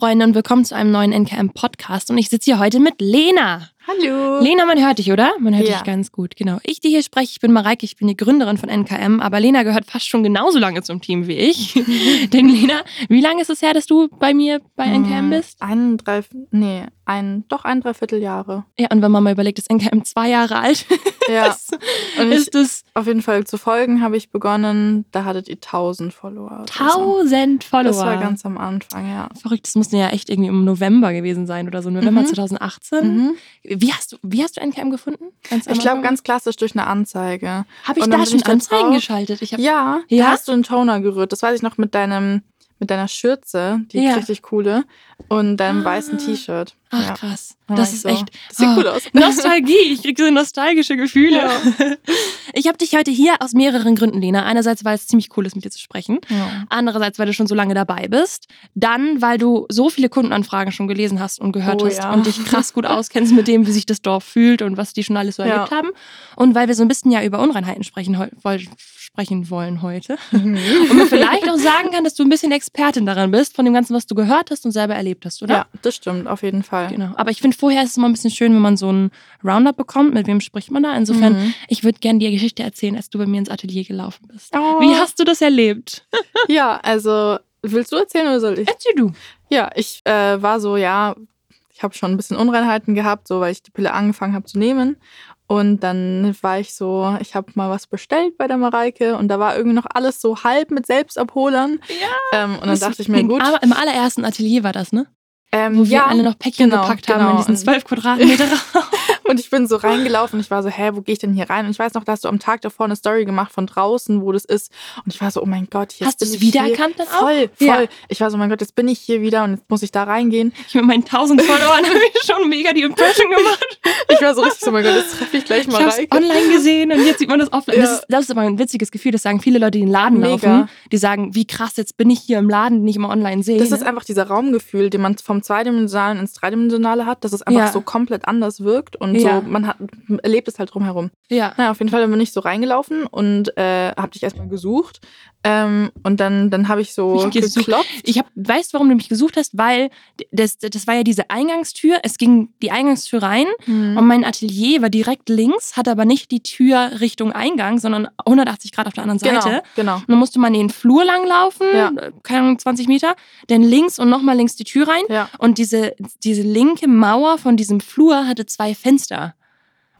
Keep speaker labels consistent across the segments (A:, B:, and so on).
A: Freunde und willkommen zu einem neuen NKM Podcast. Und ich sitze hier heute mit Lena.
B: Hallo.
A: Lena, man hört dich, oder? Man hört
B: Ja.
A: dich ganz gut, genau. Ich, die hier spreche, ich bin Mareike, ich bin die Gründerin von NKM, aber Lena gehört fast schon genauso lange zum Team wie ich. Denn Lena, wie lange ist es her, dass du bei mir bei NKM bist?
B: Ein, drei, nee, ein, doch ein Dreivierteljahre.
A: Ja, und wenn man mal überlegt, ist NKM zwei Jahre alt.
B: Ja. Und
A: ist es
B: auf jeden Fall zu folgen habe ich begonnen, da hattet ihr 1000 Follower. oder so.
A: tausend Follower.
B: Das war ganz am Anfang, ja.
A: verrückt. Das muss ja echt irgendwie im November gewesen sein oder so, November
B: Mhm.
A: 2018.
B: Mhm.
A: Wie hast du, wie hast du NKM gefunden?
B: Ich glaube ganz klassisch durch eine Anzeige.
A: Habe ich da schon Anzeigen
B: drauf.
A: geschaltet?
B: Ja,
A: Ja?
B: da hast du einen Toner gerührt. Das weiß ich noch mit deinem, mit deiner Schürze, die
A: Ja.
B: richtig coole, und deinem
A: Ah.
B: weißen T-Shirt.
A: Ach
B: ja.
A: krass.
B: Da
A: Das ist
B: so,
A: echt.
B: Das sieht
A: Ah,
B: cool aus.
A: Nostalgie. Ich kriege so nostalgische Gefühle.
B: Ja.
A: Ich habe dich heute hier aus mehreren Gründen, Lena. Einerseits, weil es ziemlich cool ist, mit dir zu sprechen.
B: Ja.
A: Andererseits, weil du schon so lange dabei bist. Dann, weil du so viele Kundenanfragen schon gelesen hast und gehört
B: Oh,
A: hast
B: ja.
A: und dich krass gut auskennst mit dem, wie sich das Dorf fühlt und was die schon alles so
B: Ja.
A: erlebt haben. Und weil wir so ein bisschen ja über Unreinheiten sprechen, heu- woll- sprechen wollen heute.
B: Mhm.
A: Und man vielleicht auch sagen kann, dass du ein bisschen Expertin daran bist, von dem Ganzen, was du gehört hast und selber erlebt hast, oder?
B: ja, das stimmt, auf jeden Fall.
A: Genau. Aber ich finde, vorher ist es immer ein bisschen schön, wenn man so einen Roundup bekommt. Mit wem spricht man da? Insofern,
B: Mhm.
A: ich würde gerne die Geschichte erzählen, als du bei mir ins Atelier gelaufen bist.
B: Oh.
A: Wie hast du das erlebt?
B: Ja, also willst du erzählen oder soll ich?
A: Erzähl du.
B: Ja, ich äh, war so, ja, ich habe schon ein bisschen Unreinheiten gehabt, so weil ich die Pille angefangen habe zu nehmen. Und dann war ich so, ich habe mal was bestellt bei der Mareike und da war irgendwie noch alles so halb mit Selbstabholern.
A: Ja.
B: Ähm, und dann dachte ich mir, gut.
A: Aber im allerersten Atelier war das, ne?
B: Ähm,
A: Wo wir
B: ja,
A: alle noch Päckchen
B: genau,
A: gepackt haben
B: genau.
A: in diesen
B: Und-
A: 12 Quadratmeter Raum.
B: Und ich bin so reingelaufen ich war so, hä, wo gehe ich denn hier rein? Und ich weiß noch, da hast du am Tag davor eine Story gemacht von draußen, wo das ist. Und ich war so, oh mein Gott, jetzt
A: Hast
B: bin
A: du es wiedererkannt
B: hier.
A: dann auch?
B: Voll, voll.
A: Ja.
B: Ich war so, oh mein Gott, jetzt bin ich hier wieder und jetzt muss ich da reingehen.
A: Ich mit meinen 1000 Followern habe ich schon mega die Impression gemacht.
B: Ich war so richtig so, oh mein Gott, jetzt treffe ich gleich
A: es
B: Mareike.
A: online gesehen und jetzt sieht man das offline.
B: Ja.
A: Das, ist, das ist aber ein witziges Gefühl. Das sagen viele Leute, die in den Laden
B: Mega.
A: laufen. Die sagen, wie krass, jetzt bin ich hier im Laden, den ich immer online sehe.
B: Das
A: ne?
B: ist einfach dieser Raumgefühl, den man vom Zweidimensionalen ins Dreidimensionale hat, dass es einfach
A: Ja.
B: so komplett anders wirkt und
A: Ja.
B: so, man hat, erlebt es halt drumherum.
A: ja.
B: Naja, auf jeden Fall bin ich so reingelaufen und äh, hab dich erstmal gesucht. Ähm, und dann, dann habe ich so
A: Mich gesucht.
B: geklopft.
A: Ich hab, weißt du, warum du mich gesucht hast? Weil das, das war ja diese Eingangstür. Es ging die Eingangstür rein
B: Mhm.
A: und mein Atelier war direkt links, hatte aber nicht die Tür Richtung Eingang, sondern 180 Grad auf der anderen
B: genau,
A: Seite.
B: genau.
A: Und dann musste man den Flur lang laufen,
B: Ja.
A: keine Ahnung, 20 Meter, dann links und nochmal links die Tür rein.
B: Ja.
A: Und diese, diese linke Mauer von diesem Flur hatte zwei Fenster.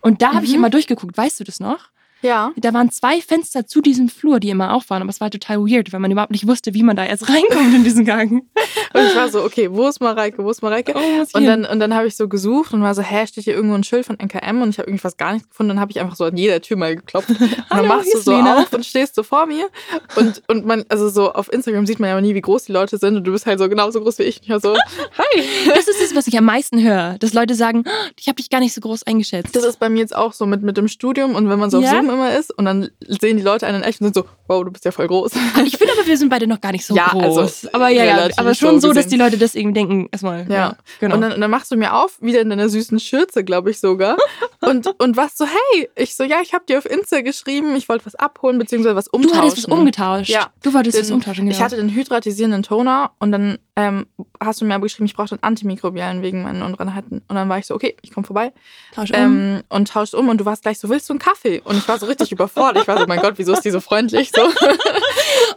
A: Und da habe ich
B: Mhm.
A: immer durchgeguckt, weißt du das noch?
B: Ja.
A: Da waren zwei Fenster zu diesem Flur, die immer auf waren, aber es war total weird, weil man überhaupt nicht wusste, wie man da jetzt reinkommt in diesen Gang.
B: Und ich war so, okay, wo ist Mareike, wo ist Mareike?
A: was
B: Und dann, und dann habe ich so gesucht und war so, hä, steht hier irgendwo ein Schild von NKM? Und ich habe irgendwie fast gar nichts gefunden. Dann habe ich einfach so an jeder Tür mal geklopft. Und dann machst du so
A: Lena.
B: auf und stehst so vor mir. Und, und man, also so auf Instagram sieht man ja nie, wie groß die Leute sind. Und du bist halt so genauso groß wie ich. Und ich war so, hi.
A: das ist es, was ich am meisten höre, dass Leute sagen, "Oh, ich habe dich gar nicht so groß eingeschätzt.
B: Das ist bei mir jetzt auch so mit, mit dem Studium. Und wenn man so auf
A: Ja?
B: Zoom immer ist und dann sehen die Leute einen echt und sind so, wow, du bist ja voll groß.
A: ich finde aber, wir sind beide noch gar nicht so
B: Ja,
A: groß.
B: also
A: aber ja, ja, aber schon
B: so
A: so, dass die Leute das irgendwie denken, erstmal. Ja,
B: Ja.
A: genau.
B: Und dann, und dann machst du mir auf, wieder in deiner süßen Schürze, glaube ich sogar. Und, und warst so, hey. Ich so, ja, ich habe dir auf Insta geschrieben, ich wollte was abholen, beziehungsweise was
A: du
B: umtauschen.
A: hattest was umgetauscht.
B: Ja.
A: Du wolltest
B: Den-
A: was umtauschen, genau.
B: Ich hatte den hydratisierenden Toner und dann ähm, hast du mir aber geschrieben, ich brauchte einen antimikrobiellen wegen meinen Unreinheiten. Und dann war ich so, okay, ich komme vorbei
A: Tausch um.
B: ähm, und tauscht um. Und du warst gleich so, willst du einen Kaffee? Und ich war so richtig überfordert. Ich war so, mein Gott, wieso ist die so freundlich? So.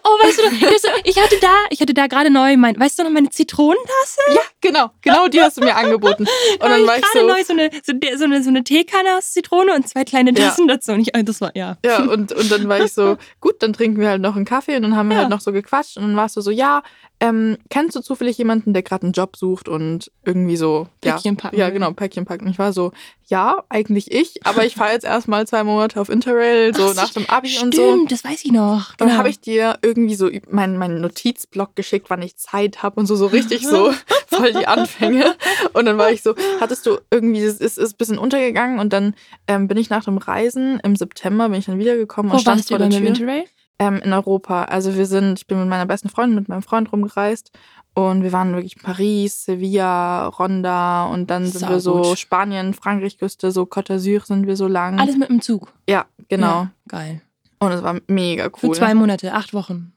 A: Oh, weißt du, das, ich hatte da, ich hatte da gerade neu mein, weißt du noch, meine Zitronentasse?
B: Ja, genau, genau die hast du mir angeboten. Und
A: Da
B: dann war ich
A: gerade
B: so,
A: neu so eine, so, so eine, so eine Teekanne aus Zitrone und zwei kleine
B: Ja.
A: Tassen dazu. Und ich, äh, das war, ja.
B: Ja, und, und dann war ich so, gut, dann trinken wir halt noch einen Kaffee und dann haben wir
A: Ja.
B: halt noch so gequatscht und dann warst du so, ja, ähm, kennst du zufällig jemanden, der gerade einen Job sucht und irgendwie so
A: Päckchen
B: ja,
A: packen.
B: Ja, genau, Päckchen packen. Ich war so, ja, eigentlich ich, aber ich fahre jetzt erstmal zwei Monate auf Interrail, so
A: Ach,
B: nach dem Abi
A: Stimmt,
B: und so.
A: das weiß ich noch.
B: Und dann
A: Genau.
B: habe ich dir irgendwie so meinen mein Notizblock geschickt, wann ich Zeit habe und so, so richtig so voll die Anfänge. Und dann war ich so, hattest du irgendwie, es ist, ist ein bisschen untergegangen und dann ähm, bin ich nach dem Reisen im September, bin ich dann wiedergekommen und
A: Wo
B: stand
A: warst du
B: vor der Tür.
A: Interrail?
B: Ähm, in Europa. Also wir sind, ich bin mit meiner besten Freundin, mit meinem Freund rumgereist und wir waren wirklich in Paris, Sevilla, Ronda und dann sind wir so
A: Saugut.
B: Spanien, Frankreich-Küste, so Côte d'Azur sind wir so lang.
A: Alles mit dem Zug.
B: Ja, genau.
A: Ja, geil.
B: Und es war mega
A: Für
B: cool.
A: zwei Monate, acht Wochen.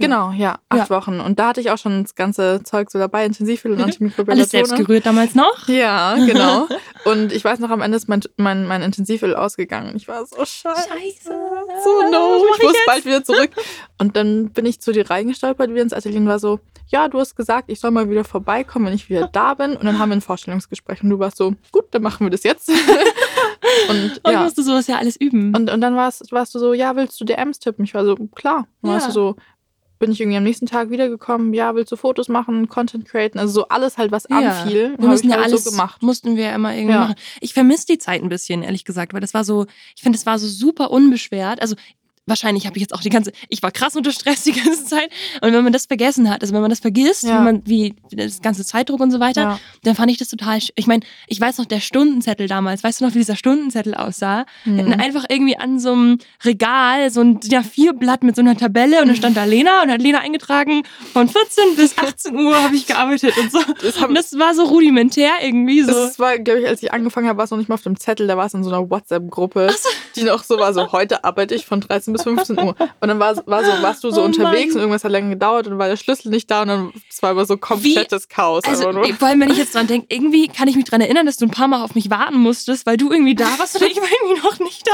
B: Genau, ja, acht
A: Ja.
B: Wochen. Und da hatte ich auch schon das ganze Zeug so dabei, Intensivöl und Antimikrobielle
A: Alles selbst gerührt damals noch.
B: Ja, genau. Und ich weiß noch, am Ende ist mein, mein, mein Intensivöl ausgegangen. Ich war so scheiße.
A: Scheiße.
B: So no, ich muss
A: jetzt?
B: bald wieder zurück. Und dann bin ich zu dir reingestolpert, wieder ins Atelier und war so, ja, du hast gesagt, ich soll mal wieder vorbeikommen, wenn ich wieder da bin. Und dann haben wir ein Vorstellungsgespräch und du warst so, gut, dann machen wir das jetzt. und
A: Und ich
B: ja.
A: musste sowas ja alles üben.
B: Und, und dann warst, warst du so, ja, willst du DMs tippen? Ich war so, klar. Dann warst
A: Ja.
B: du so, bin ich irgendwie am nächsten Tag wiedergekommen, ja, willst du Fotos machen, Content createn, also so alles halt, was
A: Ja.
B: anfiel,
A: wir müssen ja
B: halt
A: alles
B: so gemacht.
A: mussten wir ja immer irgendwie
B: Ja.
A: machen. Ich vermisse die Zeit ein bisschen, ehrlich gesagt, weil das war so, ich finde, es war so super unbeschwert. Also wahrscheinlich habe ich jetzt auch die ganze, ich war krass unter Stress die ganze Zeit. Und wenn man das vergessen hat, also wenn man das vergisst,
B: Ja.
A: wie man, wie das ganze Zeitdruck und so weiter,
B: Ja.
A: dann fand ich das total, ich meine, ich weiß noch, der Stundenzettel damals, weißt du noch, wie dieser Stundenzettel aussah? Wir hatten
B: Mhm.
A: einfach irgendwie an so einem Regal so ein ja, vier Blatt mit so einer Tabelle und da stand da Lena und hat Lena eingetragen, von 14 bis 18 Uhr habe ich gearbeitet und so.
B: Das,
A: Und das war so rudimentär irgendwie so.
B: das war, glaube ich, als ich angefangen habe, war es noch nicht mal auf dem Zettel, da war es in so einer WhatsApp-Gruppe, die noch so war, so heute arbeite ich von 13 bis 15 Uhr. Und dann war, war so, warst du so
A: Oh
B: unterwegs
A: Mann.
B: und irgendwas hat länger gedauert und war der Schlüssel nicht da und dann es war aber so komplettes Chaos.
A: Also, vor allem, wenn ich jetzt dran denke, irgendwie kann ich mich dran erinnern, dass du ein paar Mal auf mich warten musstest, weil du irgendwie da warst oder ich war irgendwie noch nicht da.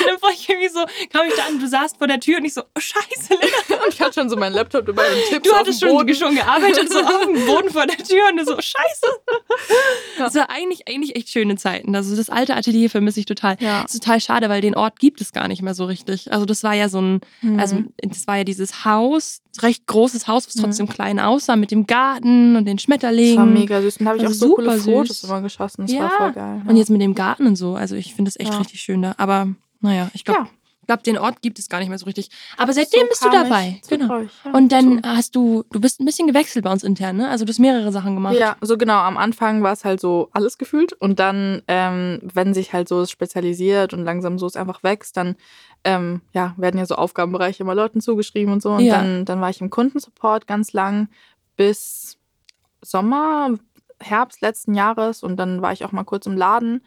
A: Und dann war ich irgendwie so, kam ich da an, du saßt vor der Tür und ich so, oh scheiße, Lena,
B: Und ich hatte schon so meinen Laptop dabei und Tipps
A: du hattest schon,
B: Boden.
A: schon gearbeitet, so auf dem Boden vor der Tür und du so, scheiße. Das war eigentlich, eigentlich echt schöne Zeiten. Also das alte Atelier vermisse ich total.
B: Ja.
A: Das ist total schade, weil den Ort gibt es gar nicht mehr so richtig. Also das war ja so ein,
B: Mhm.
A: also das war ja dieses Haus, recht großes Haus, was
B: Mhm.
A: trotzdem klein aussah, mit dem Garten und den
B: Das
A: Schmetterlingen.
B: war mega süß. Und da habe ich auch so coole
A: super
B: Fotos
A: süß.
B: immer geschossen. Das
A: Ja.
B: war voll geil.
A: Und jetzt mit dem Garten und so. Also ich finde es echt
B: Ja.
A: richtig schön da. Aber naja, ich glaube,
B: Ja.
A: Ich glaube, den Ort gibt es gar nicht mehr so richtig. Aber
B: So
A: seitdem bist du dabei. Genau.
B: euch, ja,
A: Und dann
B: dazu.
A: hast du, du bist ein bisschen gewechselt bei uns intern, ne? Also du hast mehrere Sachen gemacht.
B: Ja, so genau. Am Anfang war es halt so alles gefühlt. Und dann, ähm, wenn sich halt so es spezialisiert und langsam so es einfach wächst, dann ähm, ja, werden ja so Aufgabenbereiche immer Leuten zugeschrieben und so. Und
A: Ja.
B: dann, dann war ich im Kundensupport ganz lang bis Sommer, Herbst letzten Jahres. Und dann war ich auch mal kurz im Laden.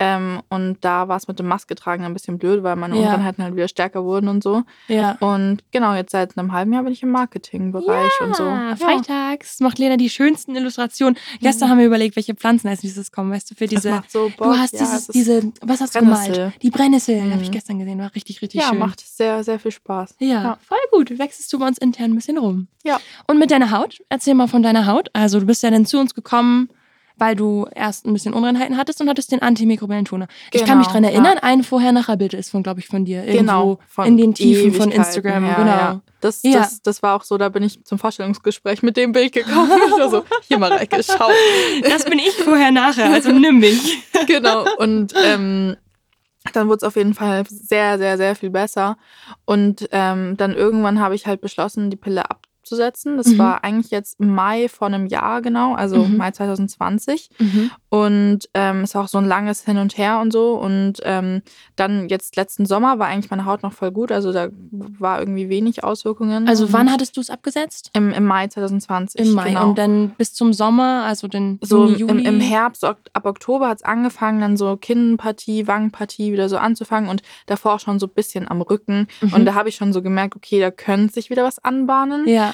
B: Ähm, und da war es mit dem Maske tragen ein bisschen blöd, weil meine
A: Ja.
B: Unreinheiten halt wieder stärker wurden und so.
A: Ja.
B: Und genau, jetzt seit einem halben Jahr bin ich im Marketingbereich und so.
A: Freitags macht Lena die schönsten Illustrationen. Gestern haben wir überlegt, welche Pflanzen als nächstes kommen, weißt du, für
B: Das
A: diese.
B: macht so Bock.
A: Du hast
B: ja,
A: dieses, diese, was hast du
B: Brennnessel.
A: gemalt? Die Brennnessel, habe ich
B: Mhm.
A: gestern gesehen, war richtig, richtig
B: ja,
A: schön.
B: macht sehr, sehr viel Spaß.
A: Ja,
B: Ja.
A: voll gut. Wechselst du bei uns intern ein bisschen rum.
B: Ja.
A: Und mit deiner Haut? Erzähl mal von deiner Haut. Also du bist ja dann zu uns gekommen, weil du erst ein bisschen Unreinheiten hattest und hattest den antimikrobiellen Toner. ich kann mich
B: Genau,
A: dran
B: ja.
A: erinnern, ein Vorher-Nachher-Bild ist von, glaube ich, von dir. Irgendwo
B: Genau. von
A: in den Tiefen von
B: Ewigkeiten
A: Instagram.
B: her,
A: genau.
B: Ja. Das,
A: Ja.
B: Das, das war auch so, da bin ich zum Vorstellungsgespräch mit dem Bild gekommen. Ich war so, hier Mareike, schau.
A: Das bin ich vorher nachher, also nimm mich.
B: genau. Und ähm, dann wurde es auf jeden Fall sehr, sehr, sehr viel besser. Und ähm, dann irgendwann habe ich halt beschlossen, die Pille abzusetzen. Das
A: Mhm.
B: war eigentlich jetzt im Mai vor einem Jahr genau, also
A: Mhm.
B: Mai 2020. Und ähm, es war auch so ein langes Hin und Her und so. Und ähm, dann jetzt letzten Sommer war eigentlich meine Haut noch voll gut. Also da war irgendwie wenig Auswirkungen.
A: Also wann hattest du es abgesetzt?
B: Im, Im Mai 2020.
A: Im Mai.
B: Genau.
A: Und dann bis zum Sommer, also den
B: so
A: Juni,
B: im,
A: Juli.
B: im Herbst, ok- ab Oktober hat es angefangen, dann so Kinnpartie, Wangenpartie wieder so anzufangen und davor auch schon so ein bisschen am Rücken.
A: Mhm.
B: Und da habe ich schon so gemerkt, okay, da könnte sich wieder was anbahnen.
A: Ja.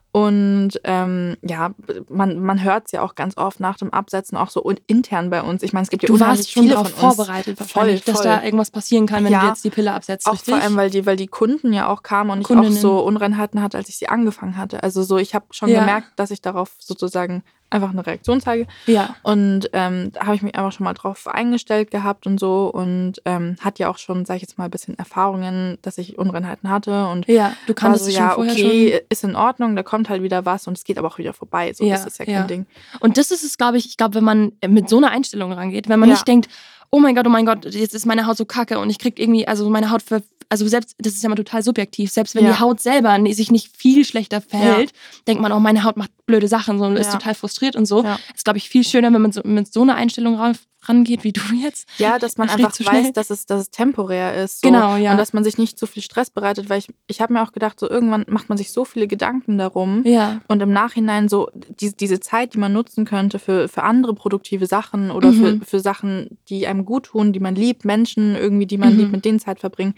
B: Und ähm, ja, man, man hört es ja auch ganz oft nach dem Absetzen, auch so und intern bei uns. Ich meine, es gibt ja
A: Du warst schon
B: viele
A: darauf vorbereitet,
B: Voll,
A: wahrscheinlich, dass
B: voll.
A: da irgendwas passieren kann, wenn
B: Ja.
A: du jetzt die Pille absetzt.
B: Auch
A: richtig?
B: vor allem, weil die, weil die Kunden ja auch kamen und ich
A: Kundinnen.
B: auch so Unreinheiten hatte, als ich sie angefangen hatte. Also so, ich habe schon
A: Ja.
B: gemerkt, dass ich darauf sozusagen einfach eine Reaktion zeige.
A: ja.
B: Und ähm, da habe ich mich einfach schon mal drauf eingestellt gehabt und so und ähm, hat ja auch schon, sage ich jetzt mal, ein bisschen Erfahrungen, dass ich Unreinheiten hatte und
A: Ja, du kannst
B: so,
A: es schon
B: ja,
A: vorher
B: okay, ist in Ordnung, da kommt halt wieder was und es geht aber auch wieder vorbei. So,
A: Ja,
B: das ist ja kein
A: ja.
B: Ding.
A: Und das ist es, glaube ich, ich glaube, wenn man mit so einer Einstellung rangeht, wenn man
B: Ja.
A: nicht denkt, oh mein Gott, oh mein Gott, jetzt ist meine Haut so kacke und ich krieg irgendwie, also meine Haut, ver also selbst, das ist ja immer total subjektiv, selbst wenn
B: Ja.
A: die Haut selber sich nicht viel schlechter verhält, denkt man, oh, meine Haut macht blöde Sachen so, und ist
B: Ja.
A: total frustriert und so.
B: Ja.
A: Ist, glaube ich, viel schöner, wenn man so, mit so einer Einstellung ran, rangeht, wie du jetzt.
B: Ja, dass man einfach
A: zu schnell.
B: weiß, dass es, dass es temporär ist. So.
A: Genau, ja.
B: Und dass man sich nicht zu viel Stress bereitet, weil ich, ich habe mir auch gedacht, so irgendwann macht man sich so viele Gedanken darum.
A: Ja.
B: Und im Nachhinein so die, diese Zeit, die man nutzen könnte für, für andere produktive Sachen oder
A: Mhm.
B: für, für Sachen, die einem gut tun, die man liebt, Menschen irgendwie, die man
A: Mhm.
B: liebt, mit denen Zeit verbringen,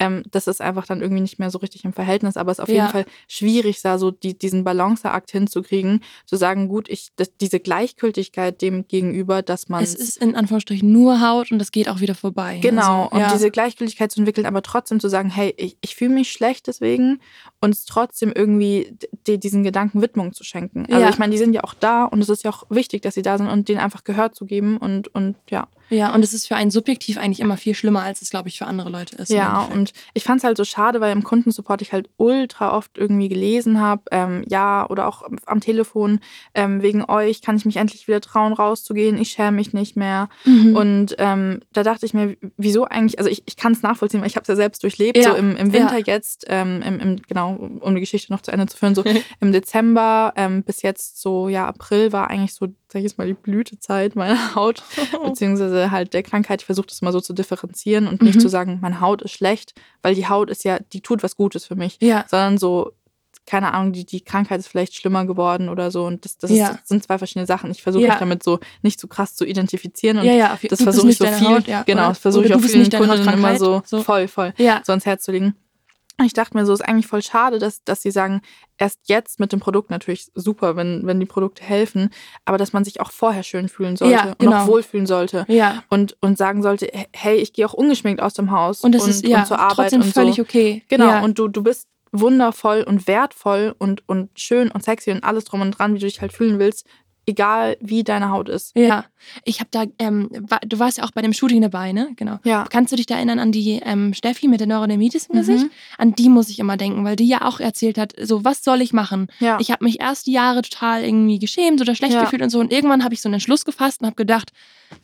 B: Ähm, das ist einfach dann irgendwie nicht mehr so richtig im Verhältnis, aber es ist auf
A: Ja.
B: jeden Fall schwierig, da so die, diesen Balanceakt hinzukriegen, zu sagen, gut, ich, das, diese Gleichgültigkeit dem gegenüber, dass man
A: Es ist in Anführungsstrichen nur Haut und das geht auch wieder vorbei.
B: Genau,
A: Also,
B: und
A: ja.
B: diese Gleichgültigkeit zu entwickeln, aber trotzdem zu sagen, hey, ich, ich fühle mich schlecht deswegen und es trotzdem irgendwie diesen Gedanken Widmung zu schenken. Also
A: Ja.
B: ich meine, die sind ja auch da und es ist ja auch wichtig, dass sie da sind und denen einfach Gehör zu geben und, und ja.
A: Ja, und es ist für einen subjektiv eigentlich immer viel schlimmer, als es, glaube ich, für andere Leute ist.
B: Ja, und ich fand es halt so schade, weil im Kundensupport ich halt ultra oft irgendwie gelesen habe, ähm, ja, oder auch am Telefon, ähm, wegen euch kann ich mich endlich wieder trauen, rauszugehen, ich schäme mich nicht mehr.
A: Mhm.
B: Und ähm, da dachte ich mir, wieso eigentlich, also ich, ich kann es nachvollziehen, weil ich habe es ja selbst durchlebt,
A: Ja,
B: so im, im Winter
A: ja.
B: jetzt, ähm, im, im, genau, um die Geschichte noch zu Ende zu führen, so im Dezember ähm, bis jetzt so, ja, April war eigentlich so, sag ich jetzt mal, die Blütezeit meiner Haut, beziehungsweise halt der Krankheit. Ich versuche das mal so zu differenzieren und nicht
A: Mhm.
B: zu sagen, meine Haut ist schlecht, weil die Haut ist ja, die tut was Gutes für mich,
A: ja,
B: sondern so, keine Ahnung, die, die Krankheit ist vielleicht schlimmer geworden oder so. Und das, das,
A: Ja.
B: ist, das sind zwei verschiedene Sachen. Ich versuche
A: Ja.
B: mich damit so nicht zu krass zu identifizieren. Und
A: ja, ja. Auf,
B: das versuche ich so viel,
A: Haut, ja,
B: genau, das versuche ich auch vielen Kundinnen immer
A: Hautkrankheit,
B: so, voll, voll so ans Herz zu legen. Und Ich dachte mir so, ist eigentlich voll schade, dass, dass sie sagen, erst jetzt mit dem Produkt natürlich super, wenn, wenn die Produkte helfen, aber dass man sich auch vorher schön fühlen sollte
A: Ja,
B: und
A: genau.
B: auch wohlfühlen sollte.
A: ja.
B: Und, und sagen sollte, hey, ich gehe auch ungeschminkt aus dem Haus
A: Und das ist ja
B: und zur Arbeit
A: trotzdem
B: und
A: völlig
B: so.
A: okay.
B: Genau,
A: ja.
B: und du, du bist wundervoll und wertvoll und, und schön und sexy und alles drum und dran, wie du dich halt fühlen willst, egal wie deine Haut ist.
A: Ja, ich habe da, ähm, du warst ja auch bei dem Shooting dabei, ne? Genau.
B: Ja.
A: Kannst du dich da erinnern an die ähm, Steffi mit der Neurodermitis im
B: Mhm.
A: Gesicht? An die muss ich immer denken, weil die ja auch erzählt hat, so, was soll ich machen?
B: Ja.
A: Ich habe mich erst die Jahre total irgendwie geschämt oder schlecht
B: Ja.
A: gefühlt und so. Und irgendwann habe ich so einen Entschluss gefasst und habe gedacht,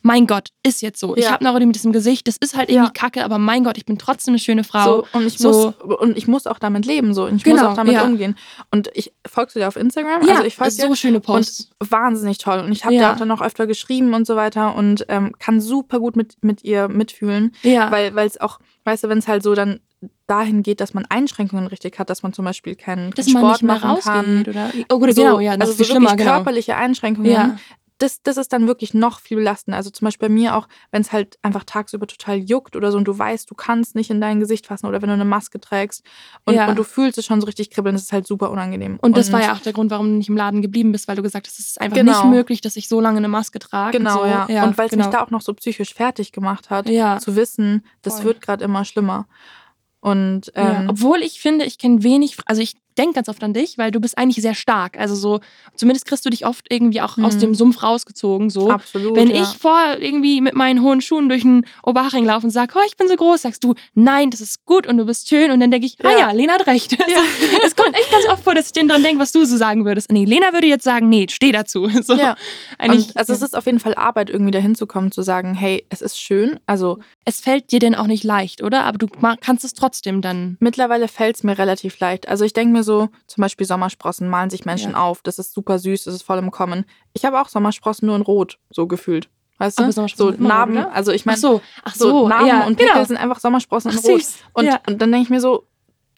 A: mein Gott, ist jetzt so. Ich
B: Ja.
A: habe Neurodermitis im Gesicht, das ist halt irgendwie
B: Ja.
A: kacke, aber mein Gott, ich bin trotzdem eine schöne Frau.
B: So, und, ich
A: So.
B: muss, und ich muss auch damit leben. So. Und ich
A: Genau,
B: muss auch damit
A: ja.
B: umgehen. Und ich folgst du dir auf Instagram?
A: ja,
B: also ich folge
A: so
B: dir.
A: schöne Posts.
B: Und wahnsinnig toll. Und ich habe
A: Ja.
B: dir auch dann noch öfter geschrieben und so weiter und ähm, kann super gut mit, mit ihr mitfühlen.
A: ja,
B: Weil es auch, weißt du, wenn es halt so dann dahin geht, dass man Einschränkungen richtig hat, dass man zum Beispiel keinen,
A: dass
B: Sport machen kann.
A: oder oh, gut,
B: so,
A: genau, ja, noch
B: also
A: viel
B: so
A: schlimmer,
B: wirklich
A: genau.
B: körperliche Einschränkungen.
A: Ja.
B: Das, das ist dann wirklich noch viel belastender. Also zum Beispiel bei mir auch, wenn es halt einfach tagsüber total juckt oder so und du weißt, du kannst nicht in dein Gesicht fassen oder wenn du eine Maske trägst und,
A: Ja.
B: und du fühlst es schon so richtig kribbeln, das ist halt super unangenehm.
A: Und das war ja auch der Grund, warum du nicht im Laden geblieben bist, weil du gesagt hast, es ist einfach
B: Genau.
A: nicht möglich, dass ich so lange eine Maske trage.
B: Genau,
A: so.
B: ja. Und weil es
A: genau.
B: mich da auch noch so psychisch fertig gemacht hat,
A: Ja.
B: zu wissen, das
A: Voll.
B: wird gerade immer schlimmer. Und
A: ja.
B: ähm,
A: Obwohl ich finde, ich kenne wenig, also ich denke ganz oft an dich, weil du bist eigentlich sehr stark. Also so, zumindest kriegst du dich oft irgendwie auch aus
B: Mhm.
A: dem Sumpf rausgezogen. So.
B: absolut.
A: Wenn
B: ja.
A: ich vor irgendwie mit meinen hohen Schuhen durch den Oberhaching laufe und sage, oh, ich bin so groß, sagst du, nein, das ist gut und du bist schön. Und dann denke ich, ah
B: Ja.
A: ja, Lena hat recht. Also, es kommt echt ganz oft vor, dass ich dann dran denke, was du so sagen würdest. Nee, Lena würde jetzt sagen, nee, steh dazu. So,
B: Ja. Und, also es ist auf jeden Fall Arbeit, irgendwie dahin zu kommen, zu sagen, hey, es ist schön. Also
A: es fällt dir denn auch nicht leicht, oder? Aber du kannst es trotzdem dann.
B: mittlerweile fällt es mir relativ leicht. Also ich denke mir so, zum Beispiel Sommersprossen malen sich Menschen
A: Ja.
B: auf. Das ist super süß, das ist voll im Kommen. Ich habe auch Sommersprossen nur in Rot, so gefühlt. Weißt du? So Narben,
A: oder?
B: also ich
A: Ach
B: meine,
A: so, ach
B: so,
A: so,
B: Narben
A: ja,
B: und Pickel
A: genau.
B: sind einfach Sommersprossen in
A: Ach,
B: Rot. Und,
A: ja.
B: und dann denke ich mir so,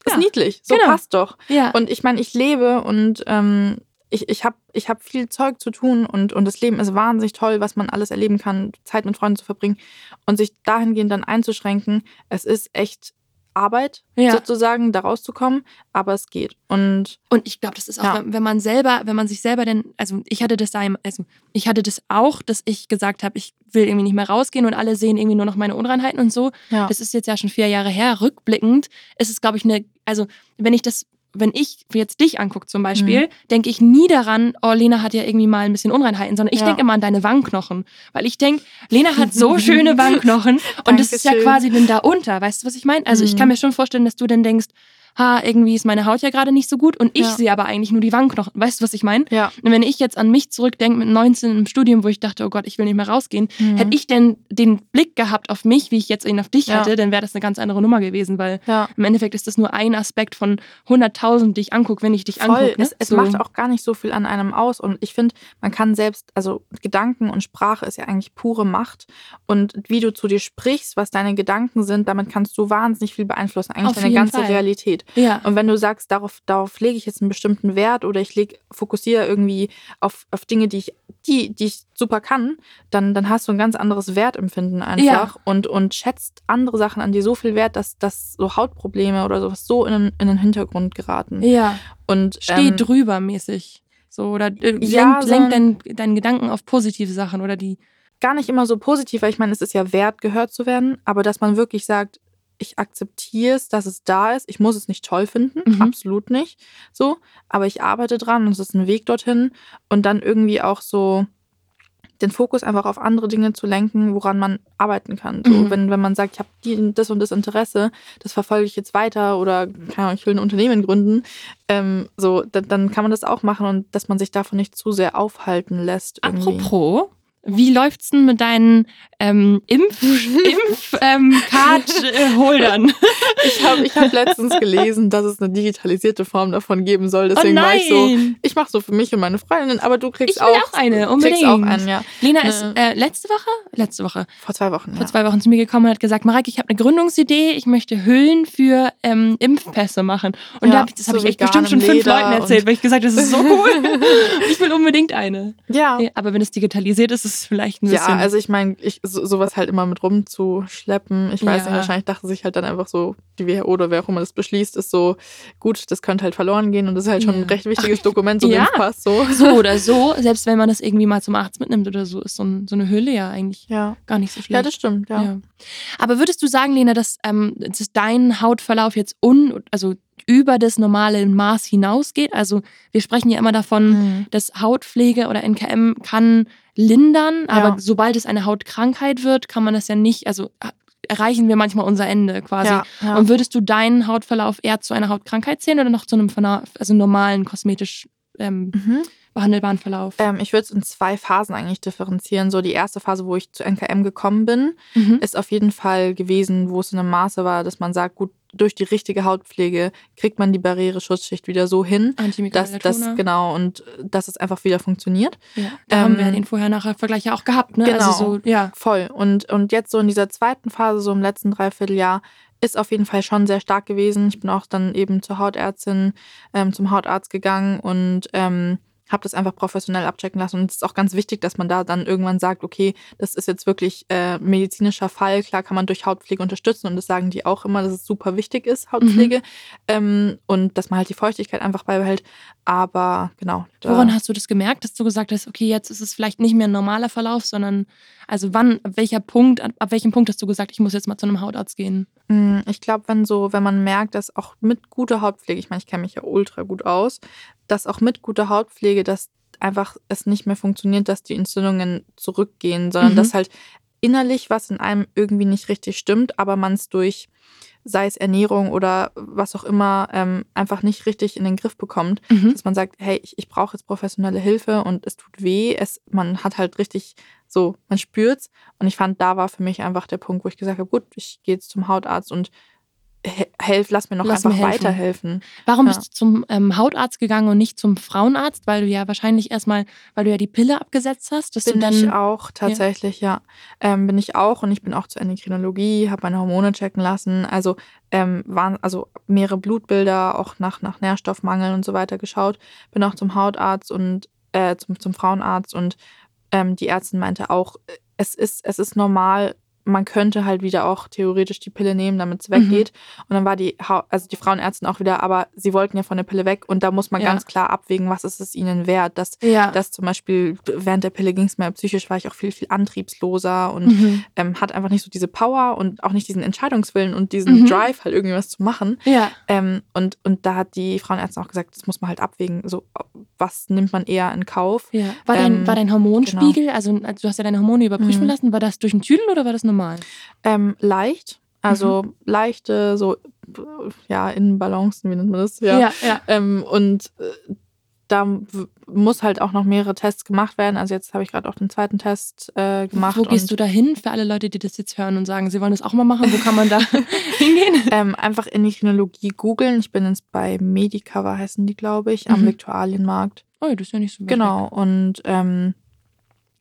B: ist niedlich, so
A: Genau.
B: passt doch.
A: ja.
B: Und ich meine, ich lebe und ähm, ich, ich habe ich hab viel Zeug zu tun und, und das Leben ist wahnsinnig toll, was man alles erleben kann, Zeit mit Freunden zu verbringen und sich dahingehend dann einzuschränken. Es ist echt Arbeit,
A: Ja.
B: sozusagen, da rauszukommen, aber es geht. Und
A: Und ich glaube, das ist auch,
B: Ja.
A: wenn, man selber, wenn man sich selber denn, also ich hatte das da, im- also ich hatte das auch, dass ich gesagt habe, ich will irgendwie nicht mehr rausgehen und alle sehen irgendwie nur noch meine Unreinheiten und so.
B: ja,
A: Das ist jetzt ja schon vier Jahre her. Rückblickend ist es, glaube ich, eine, also wenn ich das, wenn ich jetzt dich angucke zum Beispiel,
B: Mhm.
A: denke ich nie daran, oh, Lena hat ja irgendwie mal ein bisschen Unreinheiten, sondern ich
B: Ja.
A: denke immer an deine Wangenknochen. Weil ich denke, Lena hat so schöne Wangenknochen und das ist ja quasi dann da unter. Weißt du, was ich meine? Also ich
B: Mhm.
A: kann mir schon vorstellen, dass du dann denkst, ha, irgendwie ist meine Haut ja gerade nicht so gut und ich
B: Ja.
A: sehe aber eigentlich nur die Wangenknochen. Weißt du, was ich meine?
B: ja.
A: Und wenn ich jetzt an mich zurückdenke mit 19 im Studium, wo ich dachte, oh Gott, ich will nicht mehr rausgehen,
B: Mhm.
A: hätte ich denn den Blick gehabt auf mich, wie ich jetzt ihn auf dich
B: Ja.
A: hatte, dann wäre das eine ganz andere Nummer gewesen, weil
B: ja.
A: im Endeffekt ist das nur ein Aspekt von 100.000, die ich angucke, wenn ich dich angucke. Ne?
B: es, es
A: So.
B: macht auch gar nicht so viel an einem aus. Und ich finde, man kann selbst, also Gedanken und Sprache ist ja eigentlich pure Macht. Und wie du zu dir sprichst, was deine Gedanken sind, damit kannst du wahnsinnig viel beeinflussen. Eigentlich
A: Auf
B: deine ganze
A: Fall.
B: Realität. Geht.
A: Ja.
B: Und wenn du sagst, darauf, darauf lege ich jetzt einen bestimmten Wert oder ich leg, fokussiere irgendwie auf, auf Dinge, die ich, die, die ich super kann, dann, dann hast du ein ganz anderes Wertempfinden einfach und, und schätzt andere Sachen an dir so viel wert, dass, dass so Hautprobleme oder sowas so in, den- in den Hintergrund geraten.
A: Ja.
B: Und
A: Steh
B: ähm,
A: drüber mäßig. So, oder äh,
B: Ja,
A: lenk,
B: so-
A: lenk deinen, deinen Gedanken auf positive Sachen oder die.
B: gar nicht immer so positiv, weil ich meine, es ist ja wert, gehört zu werden, aber dass man wirklich sagt, ich akzeptiere es, dass es da ist. Ich muss es nicht toll finden,
A: Mhm.
B: absolut nicht. So, aber ich arbeite dran und es ist ein Weg dorthin und dann irgendwie auch so den Fokus einfach auf andere Dinge zu lenken, woran man arbeiten kann. So,
A: Mhm.
B: wenn, wenn man sagt, ich habe das und das Interesse, das verfolge ich jetzt weiter oder keine Ahnung, ich will ein Unternehmen gründen, ähm, so, dann, dann kann man das auch machen und dass man sich davon nicht zu sehr aufhalten lässt. Irgendwie.
A: Apropos, wie läuft's denn mit deinen ähm, Impf, Impf ähm, äh?
B: Ich habe ich hab letztens gelesen, dass es eine digitalisierte Form davon geben soll.
A: Oh
B: Deswegen war ich so, ich mache so für mich und meine Freundin, aber du kriegst auch,
A: auch eine,
B: kriegst
A: unbedingt.
B: auch einen, ja.
A: Lena ist
B: Ne.
A: äh, letzte Woche, letzte Woche,
B: Vor zwei Wochen.
A: vor
B: Ja.
A: zwei Wochen zu mir gekommen und hat gesagt, Mareike, ich habe eine Gründungsidee, ich möchte Hüllen für ähm, Impfpässe machen. Und
B: Ja,
A: da hab ich, das habe
B: so
A: ich echt bestimmt schon fünf Leuten erzählt, weil ich gesagt habe, das ist so cool. ich will unbedingt eine.
B: Ja.
A: Ja, aber wenn es digitalisiert ist, ist es vielleicht ein
B: Ja,
A: bisschen...
B: also ich meine, ich, so, sowas halt immer mit rumzuschleppen. Ich weiß
A: Ja.
B: nicht, wahrscheinlich dachte sich halt dann einfach so, die WHO oder wer auch immer das beschließt, ist so, gut, das könnte halt verloren gehen und das ist halt schon
A: Ja.
B: ein recht wichtiges Dokument, so
A: Ja.
B: ja. Impfpass. So.
A: so oder so, selbst wenn man das irgendwie mal zum Arzt mitnimmt oder so, ist so, ein, so eine Hülle ja eigentlich
B: Ja.
A: gar nicht so schlecht.
B: ja, das stimmt, ja.
A: Ja. Aber würdest du sagen, Lena, dass, ähm, dass dein Hautverlauf jetzt un, also über das normale Maß hinausgeht? Also wir sprechen ja immer davon,
B: Mhm.
A: dass Hautpflege oder NKM kann lindern, aber
B: Ja.
A: sobald es eine Hautkrankheit wird, kann man das ja nicht, also äh, erreichen wir manchmal unser Ende quasi.
B: Ja, ja.
A: Und würdest du deinen Hautverlauf eher zu einer Hautkrankheit zählen oder noch zu einem also normalen kosmetisch ähm,
B: Mhm.
A: behandelbaren Verlauf?
B: Ähm, ich würde es in zwei Phasen eigentlich differenzieren. So die erste Phase, wo ich zu NKM gekommen bin,
A: Mhm.
B: ist auf jeden Fall gewesen, wo es in einem Maße war, dass man sagt, gut, durch die richtige Hautpflege kriegt man die Barriere-Schutzschicht wieder so hin, dass das genau und äh, dass es einfach wieder funktioniert.
A: Ja, da haben wir
B: Ähm,
A: den Vorher-Nachher-Vergleich ja auch gehabt, ne?
B: genau.
A: Also so, ja.
B: Voll. Und, und jetzt so in dieser zweiten Phase, so im letzten Dreivierteljahr, ist auf jeden Fall schon sehr stark gewesen. Ich bin auch dann eben zur Hautärztin, ähm, zum Hautarzt gegangen und ähm, habe das einfach professionell abchecken lassen. Und es ist auch ganz wichtig, dass man da dann irgendwann sagt, okay, das ist jetzt wirklich äh, medizinischer Fall. Klar kann man durch Hautpflege unterstützen und das sagen die auch immer, dass es super wichtig ist, Hautpflege. Ähm, und dass man halt die Feuchtigkeit einfach beibehält. Aber genau.
A: Woran hast du das gemerkt, dass du gesagt hast, okay, jetzt ist es vielleicht nicht mehr ein normaler Verlauf, sondern also wann, ab welcher Punkt, ab, ab welchem Punkt hast du gesagt, ich muss jetzt mal zu einem Hautarzt gehen?
B: Mm, Ich glaube, wenn so, wenn man merkt, dass auch mit guter Hautpflege, ich meine, ich kenne mich ja ultra gut aus, dass auch mit guter Hautpflege, dass einfach es nicht mehr funktioniert, dass die Entzündungen zurückgehen, sondern
A: Mhm.
B: dass halt innerlich was in einem irgendwie nicht richtig stimmt, aber man es durch, sei es Ernährung oder was auch immer, ähm, einfach nicht richtig in den Griff bekommt.
A: Mhm.
B: Dass man sagt, hey, ich, ich brauche jetzt professionelle Hilfe und es tut weh. Es, man hat halt richtig so, man spürt's. Und ich fand, da war für mich einfach der Punkt, wo ich gesagt habe, gut, ich gehe jetzt zum Hautarzt und helf, lass mir noch
A: Lass
B: einfach
A: mir helfen.
B: weiterhelfen.
A: Warum
B: Ja.
A: bist du zum ähm, Hautarzt gegangen und nicht zum Frauenarzt? Weil du ja wahrscheinlich erstmal, weil du ja die Pille abgesetzt hast, dass
B: Bin
A: du dann.
B: ich auch tatsächlich, ja. Ähm, bin ich auch und ich bin auch zur Endokrinologie, habe meine Hormone checken lassen. Also ähm, waren also mehrere Blutbilder, auch nach, nach Nährstoffmangel und so weiter geschaut. Bin auch zum Hautarzt und äh, zum, zum Frauenarzt und ähm, die Ärztin meinte auch, äh, es ist, es ist normal, man könnte halt wieder auch theoretisch die Pille nehmen, damit es
A: Mhm.
B: weggeht. Und dann war die, also die Frauenärztin auch wieder, aber sie wollten ja von der Pille weg und da muss man
A: Ja.
B: ganz klar abwägen, was ist es ihnen wert. Dass
A: ja.
B: dass zum Beispiel während der Pille ging es mir psychisch, war ich auch viel, viel antriebsloser und
A: mhm.
B: ähm, hat einfach nicht so diese Power und auch nicht diesen Entscheidungswillen und diesen
A: Mhm.
B: Drive, halt irgendwie was zu machen.
A: Ja.
B: Ähm, und, und da hat die Frauenärztin auch gesagt, das muss man halt abwägen. So, was nimmt man eher in Kauf?
A: War, dein,
B: Ähm,
A: war dein Hormonspiegel, also also du hast ja deine Hormone überprüfen
B: Mhm.
A: lassen, war das durch einen Tüdel oder war das normal?
B: Ähm, leicht, also
A: Mhm.
B: leichte, so, ja, Innenbalancen, wie nennt man das? Ja.
A: ja.
B: Ähm, und äh, da muss halt auch noch mehrere Tests gemacht werden. Also jetzt habe ich gerade auch den zweiten Test äh, gemacht.
A: Wo gehst du da hin für alle Leute, die das jetzt hören und sagen, sie wollen das auch mal machen? Wo kann man da hingehen?
B: Ähm, einfach Endokrinologie googeln. Ich bin jetzt bei Medicover, heißen die, glaube ich, am
A: Mhm.
B: Viktualienmarkt.
A: Oh, das ist ja nicht so
B: Genau. Und ähm,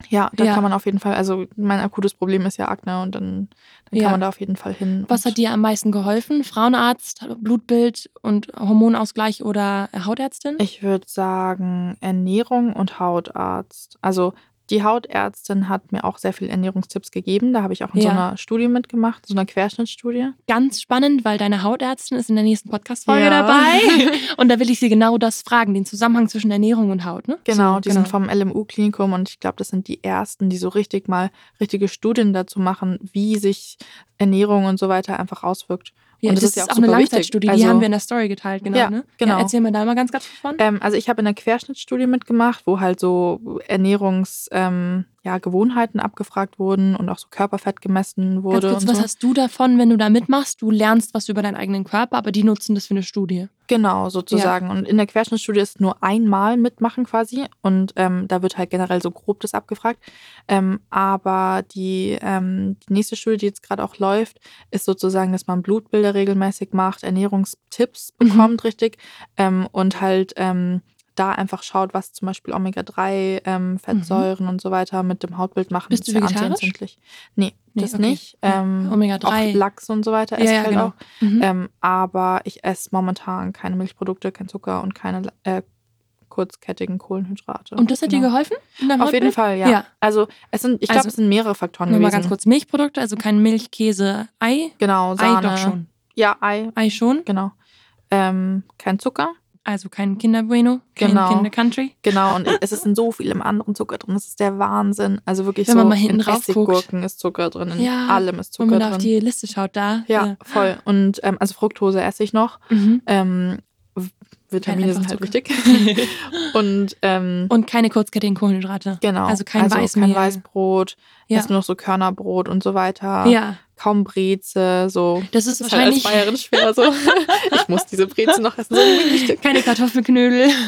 B: Ja, da
A: Ja.
B: kann man auf jeden Fall, also mein akutes Problem ist ja Akne und dann, dann
A: Ja.
B: kann man da auf jeden Fall hin.
A: Was hat dir am meisten geholfen? Frauenarzt, Blutbild und Hormonausgleich oder Hautärztin?
B: Ich würde sagen Ernährung und Hautarzt. Also die Hautärztin hat mir auch sehr viel Ernährungstipps gegeben. Da habe ich auch in so
A: Ja.
B: einer Studie mitgemacht, so einer Querschnittsstudie.
A: Ganz spannend, weil deine Hautärztin ist in der nächsten Podcast-Folge
B: Ja.
A: dabei. Und da will ich sie genau das fragen, den Zusammenhang zwischen Ernährung und Haut, ne?
B: Genau,
A: So,
B: die sind vom LMU-Klinikum und ich glaube, das sind die ersten, die so richtig mal richtige Studien dazu machen, wie sich Ernährung und so weiter einfach auswirkt.
A: Ja,
B: und
A: das, ist auch, eine
B: super wichtig.
A: Langzeitstudie, die
B: Also-
A: haben wir in der Story geteilt, genau.
B: Ja,
A: ne?
B: genau.
A: Ja, erzähl mal da mal ganz ganz von.
B: Ähm, also ich habe in der Querschnittsstudie mitgemacht, wo halt so Ernährungs, ähm, ja, Gewohnheiten abgefragt wurden und auch so Körperfett gemessen wurde.
A: Kurz, was
B: so.
A: hast du davon, wenn du da mitmachst? Du lernst was über deinen eigenen Körper, aber die nutzen das für eine Studie.
B: Genau, sozusagen. Und in der Querschnittsstudie ist nur einmal mitmachen quasi. Und ähm, da wird halt generell so grob das abgefragt. Ähm, aber die, ähm, die nächste Studie, die jetzt gerade auch läuft, ist sozusagen, dass man Blutbilder regelmäßig macht, Ernährungstipps
A: Mhm.
B: bekommt, richtig. Ähm, und halt ähm, da einfach schaut, was zum Beispiel Omega-3, ähm, Fettsäuren und so weiter mit dem Hautbild machen.
A: Mhm. Bist du
B: ja
A: vegetarisch?
B: Nee,
A: Nee,
B: das
A: okay.
B: nicht.
A: Ja,
B: Ähm,
A: Omega-3.
B: Auch Lachs und so weiter
A: Ja,
B: esse
A: ja,
B: ich halt
A: genau.
B: auch.
A: Mhm.
B: Ähm, aber ich esse momentan keine Milchprodukte, kein Zucker und keine äh, kurzkettigen Kohlenhydrate.
A: und das hat dir
B: Genau.
A: geholfen? in deinem
B: Auf jeden? Fall, ja.
A: Ja.
B: Also es sind, ich glaube,
A: Also,
B: es sind mehrere Faktoren
A: Nur mal
B: gewesen.
A: ganz kurz. Milchprodukte, also kein Milch, Käse, Ei.
B: Genau,
A: Ei
B: Sahne.
A: doch schon.
B: Ja, Ei,
A: Ei schon.
B: genau. Ähm, kein Zucker.
A: Also kein Kinder Bueno, kein
B: Genau.
A: Kinder Country.
B: Genau, und es ist in so vielem anderen Zucker drin. Das ist der Wahnsinn. Also wirklich
A: Wenn
B: so
A: man mal hinten
B: in. Essiggurken ist Zucker drin, in
A: Ja,
B: allem ist
A: Wenn
B: Zucker
A: man da auf
B: drin.
A: die Liste schaut, da.
B: ja, voll. Und ähm, also Fructose esse ich noch.
A: Mhm.
B: Ähm, Vitamine sind halt
A: Einfachzucker.
B: wichtig. und ähm,
A: Und keine kurzkettigen Kohlenhydrate.
B: Genau.
A: Also kein Weißmehl.
B: kein Weißbrot,
A: Ja.
B: esse nur noch so Körnerbrot und so weiter.
A: Ja,
B: Kaum Breze, so.
A: das ist
B: Das ist halt als
A: wahrscheinlich
B: Bayerin schwer so. ich muss diese Breze noch essen, so
A: keine Kartoffelknödel.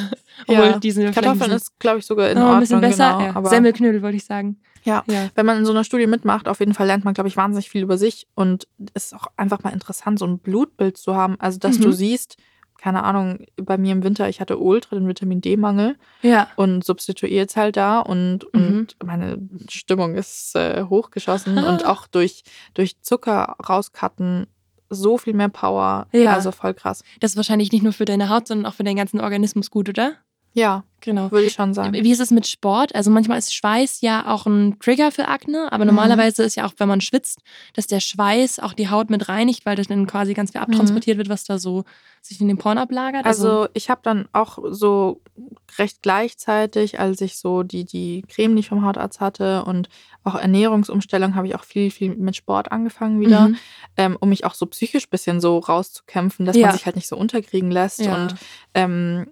B: Ja.
A: Obwohl, die sind
B: Kartoffeln ist, glaube ich, sogar in
A: oh,
B: Ordnung.
A: ein bisschen besser.
B: Genau,
A: ja.
B: aber
A: Semmelknödel wollte ich sagen.
B: ja,
A: Ja.
B: wenn man in so einer Studie mitmacht, auf jeden Fall lernt man, glaube ich, wahnsinnig viel über sich. Und es ist auch einfach mal interessant, so ein Blutbild zu haben. Also, dass
A: Mhm.
B: du siehst, keine Ahnung, bei mir im Winter, ich hatte Ultra, den Vitamin D-Mangel.
A: Ja.
B: und substituiert es halt da und,
A: Mhm.
B: und meine Stimmung ist äh, hochgeschossen und auch durch, durch Zucker rauscutten so viel mehr Power.
A: Ja.
B: Also voll krass.
A: Das ist wahrscheinlich nicht nur für deine Haut, sondern auch für deinen ganzen Organismus gut, oder?
B: Ja,
A: Genau.
B: würde ich schon sagen.
A: Wie ist es mit Sport? Also manchmal ist Schweiß ja auch ein Trigger für Akne, aber
B: Mhm.
A: normalerweise ist ja auch, wenn man schwitzt, dass der Schweiß auch die Haut mit reinigt, weil das dann quasi ganz viel abtransportiert wird, was da so sich in den Poren ablagert.
B: Mhm. Also ich habe dann auch so recht gleichzeitig, als ich so die, die Creme, die ich vom Hautarzt hatte und auch Ernährungsumstellung, habe ich auch viel, viel mit Sport angefangen wieder,
A: Mhm.
B: ähm, um mich auch so psychisch bisschen so rauszukämpfen, dass
A: Ja.
B: man sich halt nicht so unterkriegen lässt.
A: Ja.
B: Und ähm,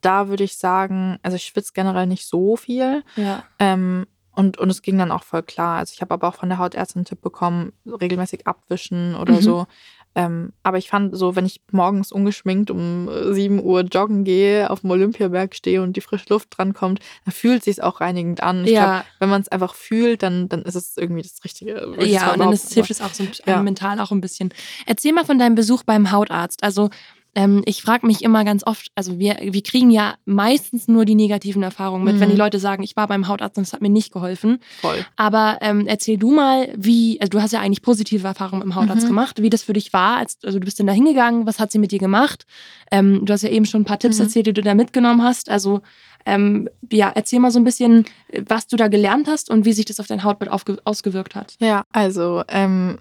B: da würde ich sagen, also ich schwitze generell nicht so viel.
A: ja.
B: Ähm, und, und es ging dann auch voll klar. Also ich habe aber auch von der Hautärztin einen Tipp bekommen, regelmäßig abwischen oder
A: Mhm.
B: so. Ähm, aber ich fand so, wenn ich morgens ungeschminkt um äh, 7 Uhr joggen gehe, auf dem Olympiaberg stehe und die frische Luft drankommt, dann fühlt sich auch reinigend an. Ich
A: Ja.
B: glaube, wenn man es einfach fühlt, dann, dann ist es irgendwie das Richtige.
A: Ja, und dann ist, hilft es auch so
B: Ja.
A: mental auch ein bisschen. Erzähl mal von deinem Besuch beim Hautarzt. Also ähm, ich frage mich immer ganz oft, also wir, wir kriegen ja meistens nur die negativen Erfahrungen mit,
B: Mhm.
A: wenn die Leute sagen, ich war beim Hautarzt und es hat mir nicht geholfen.
B: voll.
A: Aber ähm, erzähl du mal, wie, also du hast ja eigentlich positive Erfahrungen im Hautarzt
B: Mhm.
A: gemacht, wie das für dich war. Als, also du bist dann da hingegangen, was hat sie mit dir gemacht? Ähm, du hast ja eben schon ein paar Tipps
B: Mhm.
A: erzählt, die du da mitgenommen hast. Also ähm, ja, erzähl mal so ein bisschen, was du da gelernt hast und wie sich das auf dein Hautbild ausgewirkt hat.
B: Ja, also ähm,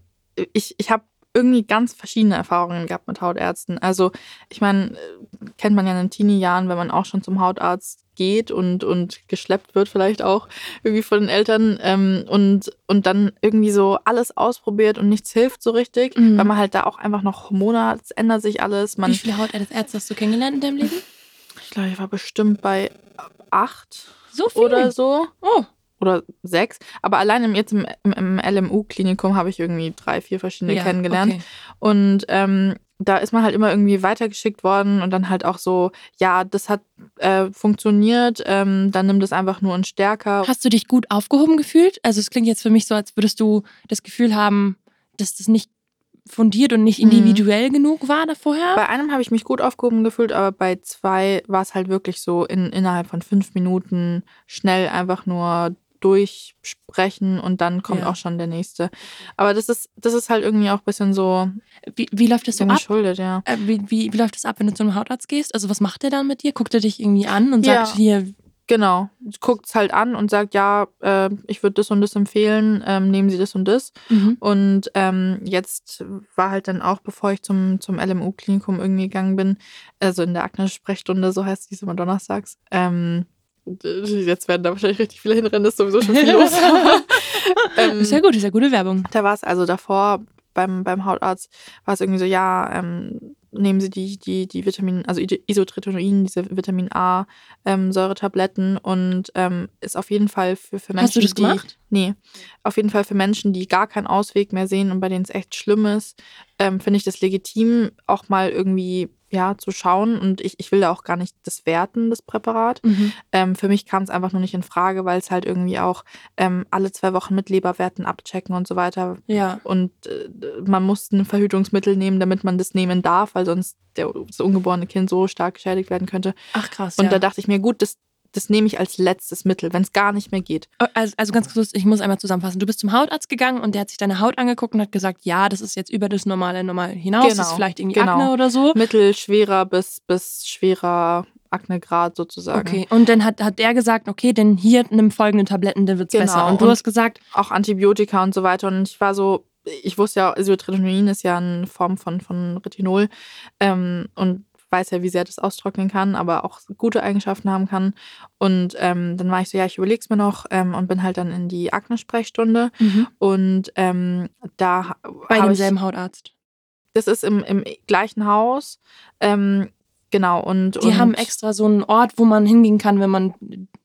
B: ich, ich habe irgendwie ganz verschiedene Erfahrungen gehabt mit Hautärzten. Also ich meine, äh, kennt man ja in den Teenie-Jahren, wenn man auch schon zum Hautarzt geht und, und geschleppt wird vielleicht auch irgendwie von den Eltern ähm, und, und dann irgendwie so alles ausprobiert und nichts hilft so richtig,
A: Mhm.
B: weil man halt da auch einfach noch Hormone hat, es ändert sich alles. Man,
A: Wie viele Hautärzte hast du kennengelernt in deinem Leben?
B: ich glaube, ich war bestimmt bei acht
A: So viele.
B: oder so.
A: Oh,
B: oder sechs. Aber allein im, jetzt im, im, im LMU-Klinikum habe ich irgendwie drei, vier verschiedene
A: ja,
B: kennengelernt.
A: okay.
B: Und ähm, da ist man halt immer irgendwie weitergeschickt worden und dann halt auch so, ja, das hat äh, funktioniert, ähm, dann nimm das einfach nur und stärker.
A: Hast du dich gut aufgehoben gefühlt? Also es klingt jetzt für mich so, als würdest du das Gefühl haben, dass das nicht fundiert und nicht
B: Mhm.
A: individuell genug war da vorher.
B: Bei einem habe ich mich gut aufgehoben gefühlt, aber bei zwei war es halt wirklich so in, innerhalb von fünf Minuten schnell einfach nur durchsprechen und dann kommt
A: Ja.
B: auch schon der nächste. Aber das ist, das ist halt irgendwie auch ein bisschen so
A: Wie, wie läuft das so ab?
B: geschuldet, ja.
A: Äh, Wie, wie, wie läuft das ab, wenn du zu einem Hautarzt gehst? Also was macht der dann mit dir? Guckt er dich irgendwie an und
B: Ja.
A: sagt hier,
B: Genau. Guckt es halt an und sagt, ja, äh, ich würde das und das empfehlen, ähm, nehmen Sie das und das.
A: mhm.
B: Und ähm, jetzt war halt dann auch, bevor ich zum, zum LMU-Klinikum irgendwie gegangen bin, also in der Akne-Sprechstunde, so heißt die immer donnerstags, ähm, jetzt werden da wahrscheinlich richtig viele hinrennen, ist sowieso schon viel los. ähm,
A: ist ja gut, ist ja gute Werbung.
B: da war es also davor beim, beim Hautarzt, war es irgendwie so, ja, ähm, nehmen Sie die, die, die Vitamin, also Isotretinoin, diese Vitamin A ähm, und ähm, ist auf jeden Fall für, für Menschen,
A: Hast du das
B: die.
A: gemacht?
B: Nee, auf jeden Fall für Menschen, die gar keinen Ausweg mehr sehen und bei denen es echt schlimm ist, ähm, finde ich das legitim, auch mal irgendwie ja, zu schauen. Und ich, ich will da auch gar nicht das werten, das Präparat.
A: Mhm.
B: Ähm, für mich kam es einfach nur nicht in Frage, weil es halt irgendwie auch ähm, alle zwei Wochen mit Leberwerten abchecken und so weiter.
A: Ja.
B: Und äh, man muss ein Verhütungsmittel nehmen, damit man das nehmen darf, weil sonst der, das ungeborene Kind so stark geschädigt werden könnte.
A: Ach krass.
B: Und
A: ja.
B: da dachte ich mir, gut, das, das nehme ich als letztes Mittel, wenn es gar nicht mehr geht.
A: Also, also ganz kurz, ich muss einmal zusammenfassen. Du bist zum Hautarzt gegangen und der hat sich deine Haut angeguckt und hat gesagt, ja, das ist jetzt über das normale normal hinaus. Das ist
B: Genau,
A: vielleicht irgendwie
B: genau.
A: Akne oder so.
B: Mittel, schwerer bis, bis schwerer Aknegrad sozusagen.
A: Okay. Und dann hat, hat der gesagt, okay, denn hier nimm folgende Tabletten, dann wird's
B: Genau.
A: besser. Und du
B: Und-
A: hast gesagt,
B: Auch Antibiotika und so weiter. Und ich war so, ich wusste ja, Isotretinoin ist ja eine Form von, von Retinol. Ähm, und weiß ja, wie sehr das austrocknen kann, aber auch gute Eigenschaften haben kann. Und ähm, dann war ich so, ja, ich überleg's mir noch ähm, und bin halt dann in die Akne-Sprechstunde. Und ähm, da
A: bei demselben Hautarzt.
B: Ich, das ist im, im gleichen Haus. Ähm, genau. Und,
A: Die
B: und
A: haben extra so einen Ort, wo man hingehen kann, wenn man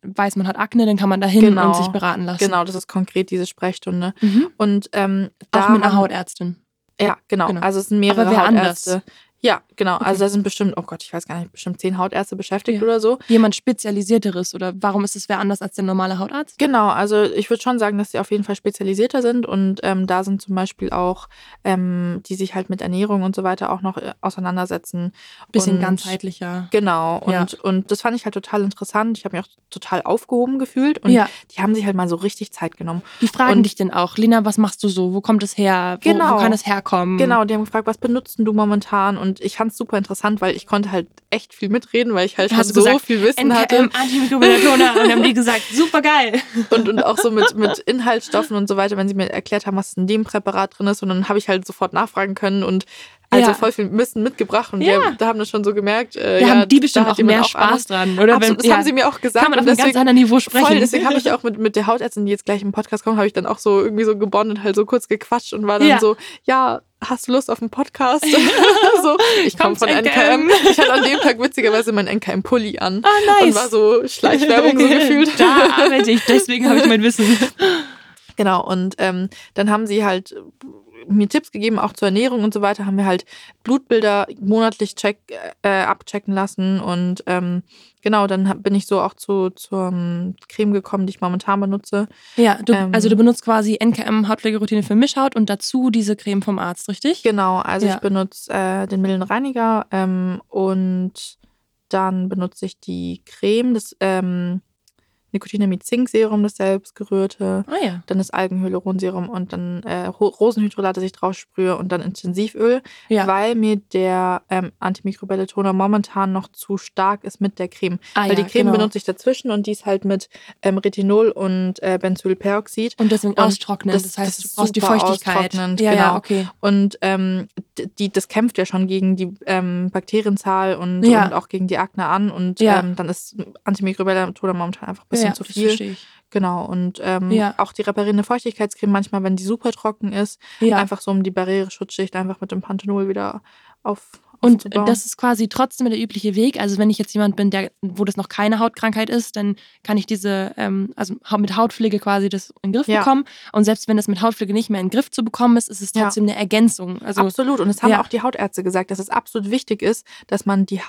A: weiß, man hat Akne, dann kann man da hin
B: Genau.
A: und sich beraten lassen.
B: Genau, das ist konkret diese Sprechstunde.
A: Mhm.
B: Und ähm, da
A: Auch mit einer Hautärztin.
B: Ja, genau.
A: Genau.
B: Also es sind mehrere
A: Aber wer
B: Hautärzte.
A: anders?
B: Ja, genau.
A: Okay.
B: Also da sind bestimmt, oh Gott, ich weiß gar nicht, bestimmt zehn Hautärzte beschäftigt
A: Ja.
B: oder so.
A: Jemand spezialisierteres oder warum ist es wer anders als der normale Hautarzt?
B: Genau, also ich würde schon sagen, dass sie auf jeden Fall spezialisierter sind und ähm, da sind zum Beispiel auch, ähm, die sich halt mit Ernährung und so weiter auch noch äh, auseinandersetzen.
A: Bisschen
B: Und-
A: ganzheitlicher.
B: Genau, und,
A: Ja.
B: und das fand ich halt total interessant. Ich habe mich auch total aufgehoben gefühlt und
A: ja.
B: die haben sich halt mal so richtig Zeit genommen.
A: Die fragen
B: Und-
A: dich denn auch, Lina, was machst du so? Wo kommt es her? Wo,
B: Genau.
A: wo kann es herkommen?
B: Genau, die haben gefragt, was benutzt du momentan? Und ich fand es super interessant, weil ich konnte halt echt viel mitreden, weil ich halt
A: Hast
B: schon so
A: gesagt,
B: viel Wissen hatte.
A: NKM, Antimikrobiotona. und haben die gesagt, super geil.
B: und, und auch so mit, mit Inhaltsstoffen und so weiter, wenn sie mir erklärt haben, was in dem Präparat drin ist. Und dann habe ich halt sofort nachfragen können und also
A: Ja.
B: voll viel Wissen mitgebracht. Und
A: Ja.
B: wir da haben das schon so gemerkt. Äh,
A: Da
B: ja,
A: haben die bestimmt auch mehr
B: auch
A: Spaß
B: Ahnung.
A: dran, oder?
B: Absolut, das haben sie mir auch gesagt.
A: kann man auf einem ganz anderen Niveau sprechen.
B: Voll, deswegen habe ich auch mit, mit der Hautärztin, die jetzt gleich im Podcast kommt, habe ich dann auch so irgendwie so gebondet, halt so kurz gequatscht und war dann so, ja, hast du Lust auf einen Podcast? so, ich komme
A: Komm
B: von
A: zu
B: NKM. Ich hatte an dem Tag witzigerweise meinen NKM-Pulli an.
A: Ah, nice.
B: Und war so Schleichwerbung so gefühlt.
A: Da arbeite ich, deswegen habe ich mein Wissen.
B: Genau, und ähm, dann haben sie halt mir Tipps gegeben, auch zur Ernährung und so weiter, haben wir halt Blutbilder monatlich check, äh, abchecken lassen und ähm, genau, dann bin ich so auch zu, zur Creme gekommen, die ich momentan benutze.
A: Ja, du,
B: Ähm.
A: also du benutzt quasi NKM Hautpflegeroutine für Mischhaut und dazu diese Creme vom Arzt, richtig?
B: Genau, also
A: Ja.
B: ich benutze äh, den milden Reiniger ähm, und dann benutze ich die Creme, das ähm, Nicotinamid Zink Serum, das selbstgerührte.
A: Ah ja.
B: Dann das Algenhyaluronserum und dann äh, Ho- Rosenhydrolat, das ich drauf sprühe und dann Intensivöl,
A: Ja.
B: weil mir der ähm, antimikrobielle Toner momentan noch zu stark ist mit der Creme.
A: Ah,
B: weil
A: ja,
B: die Creme
A: genau.
B: benutze ich dazwischen und die ist halt mit ähm, Retinol und äh, Benzylperoxid.
A: Und deswegen
B: Und das-
A: Das, heißt,
B: das
A: du
B: ist
A: brauchst die Feuchtigkeit. Ja, ja,
B: genau.
A: okay.
B: Und ähm, die, das kämpft ja schon gegen die ähm, Bakterienzahl und,
A: Ja.
B: und auch gegen die Akne an. Und
A: Ja.
B: ähm, dann ist antimikrobieller Toner momentan einfach ein bisschen
A: ja,
B: zu
A: das
B: viel.
A: verstehe ich.
B: Genau. Und ähm,
A: Ja.
B: auch die reparierende Feuchtigkeitscreme manchmal, wenn die super trocken ist,
A: Ja.
B: einfach so um die Barriereschutzschicht einfach mit dem Panthenol wieder auf.
A: Und das ist quasi trotzdem der übliche Weg. Also wenn ich jetzt jemand bin, der, wo das noch keine Hautkrankheit ist, dann kann ich diese, ähm, also mit Hautpflege quasi das in den Griff
B: Ja.
A: bekommen. Und selbst wenn das mit Hautpflege nicht mehr in den Griff zu bekommen ist, ist es trotzdem eine Ergänzung. Also
B: absolut. Und es haben
A: ja.
B: auch die Hautärzte gesagt, dass es absolut wichtig ist, dass man die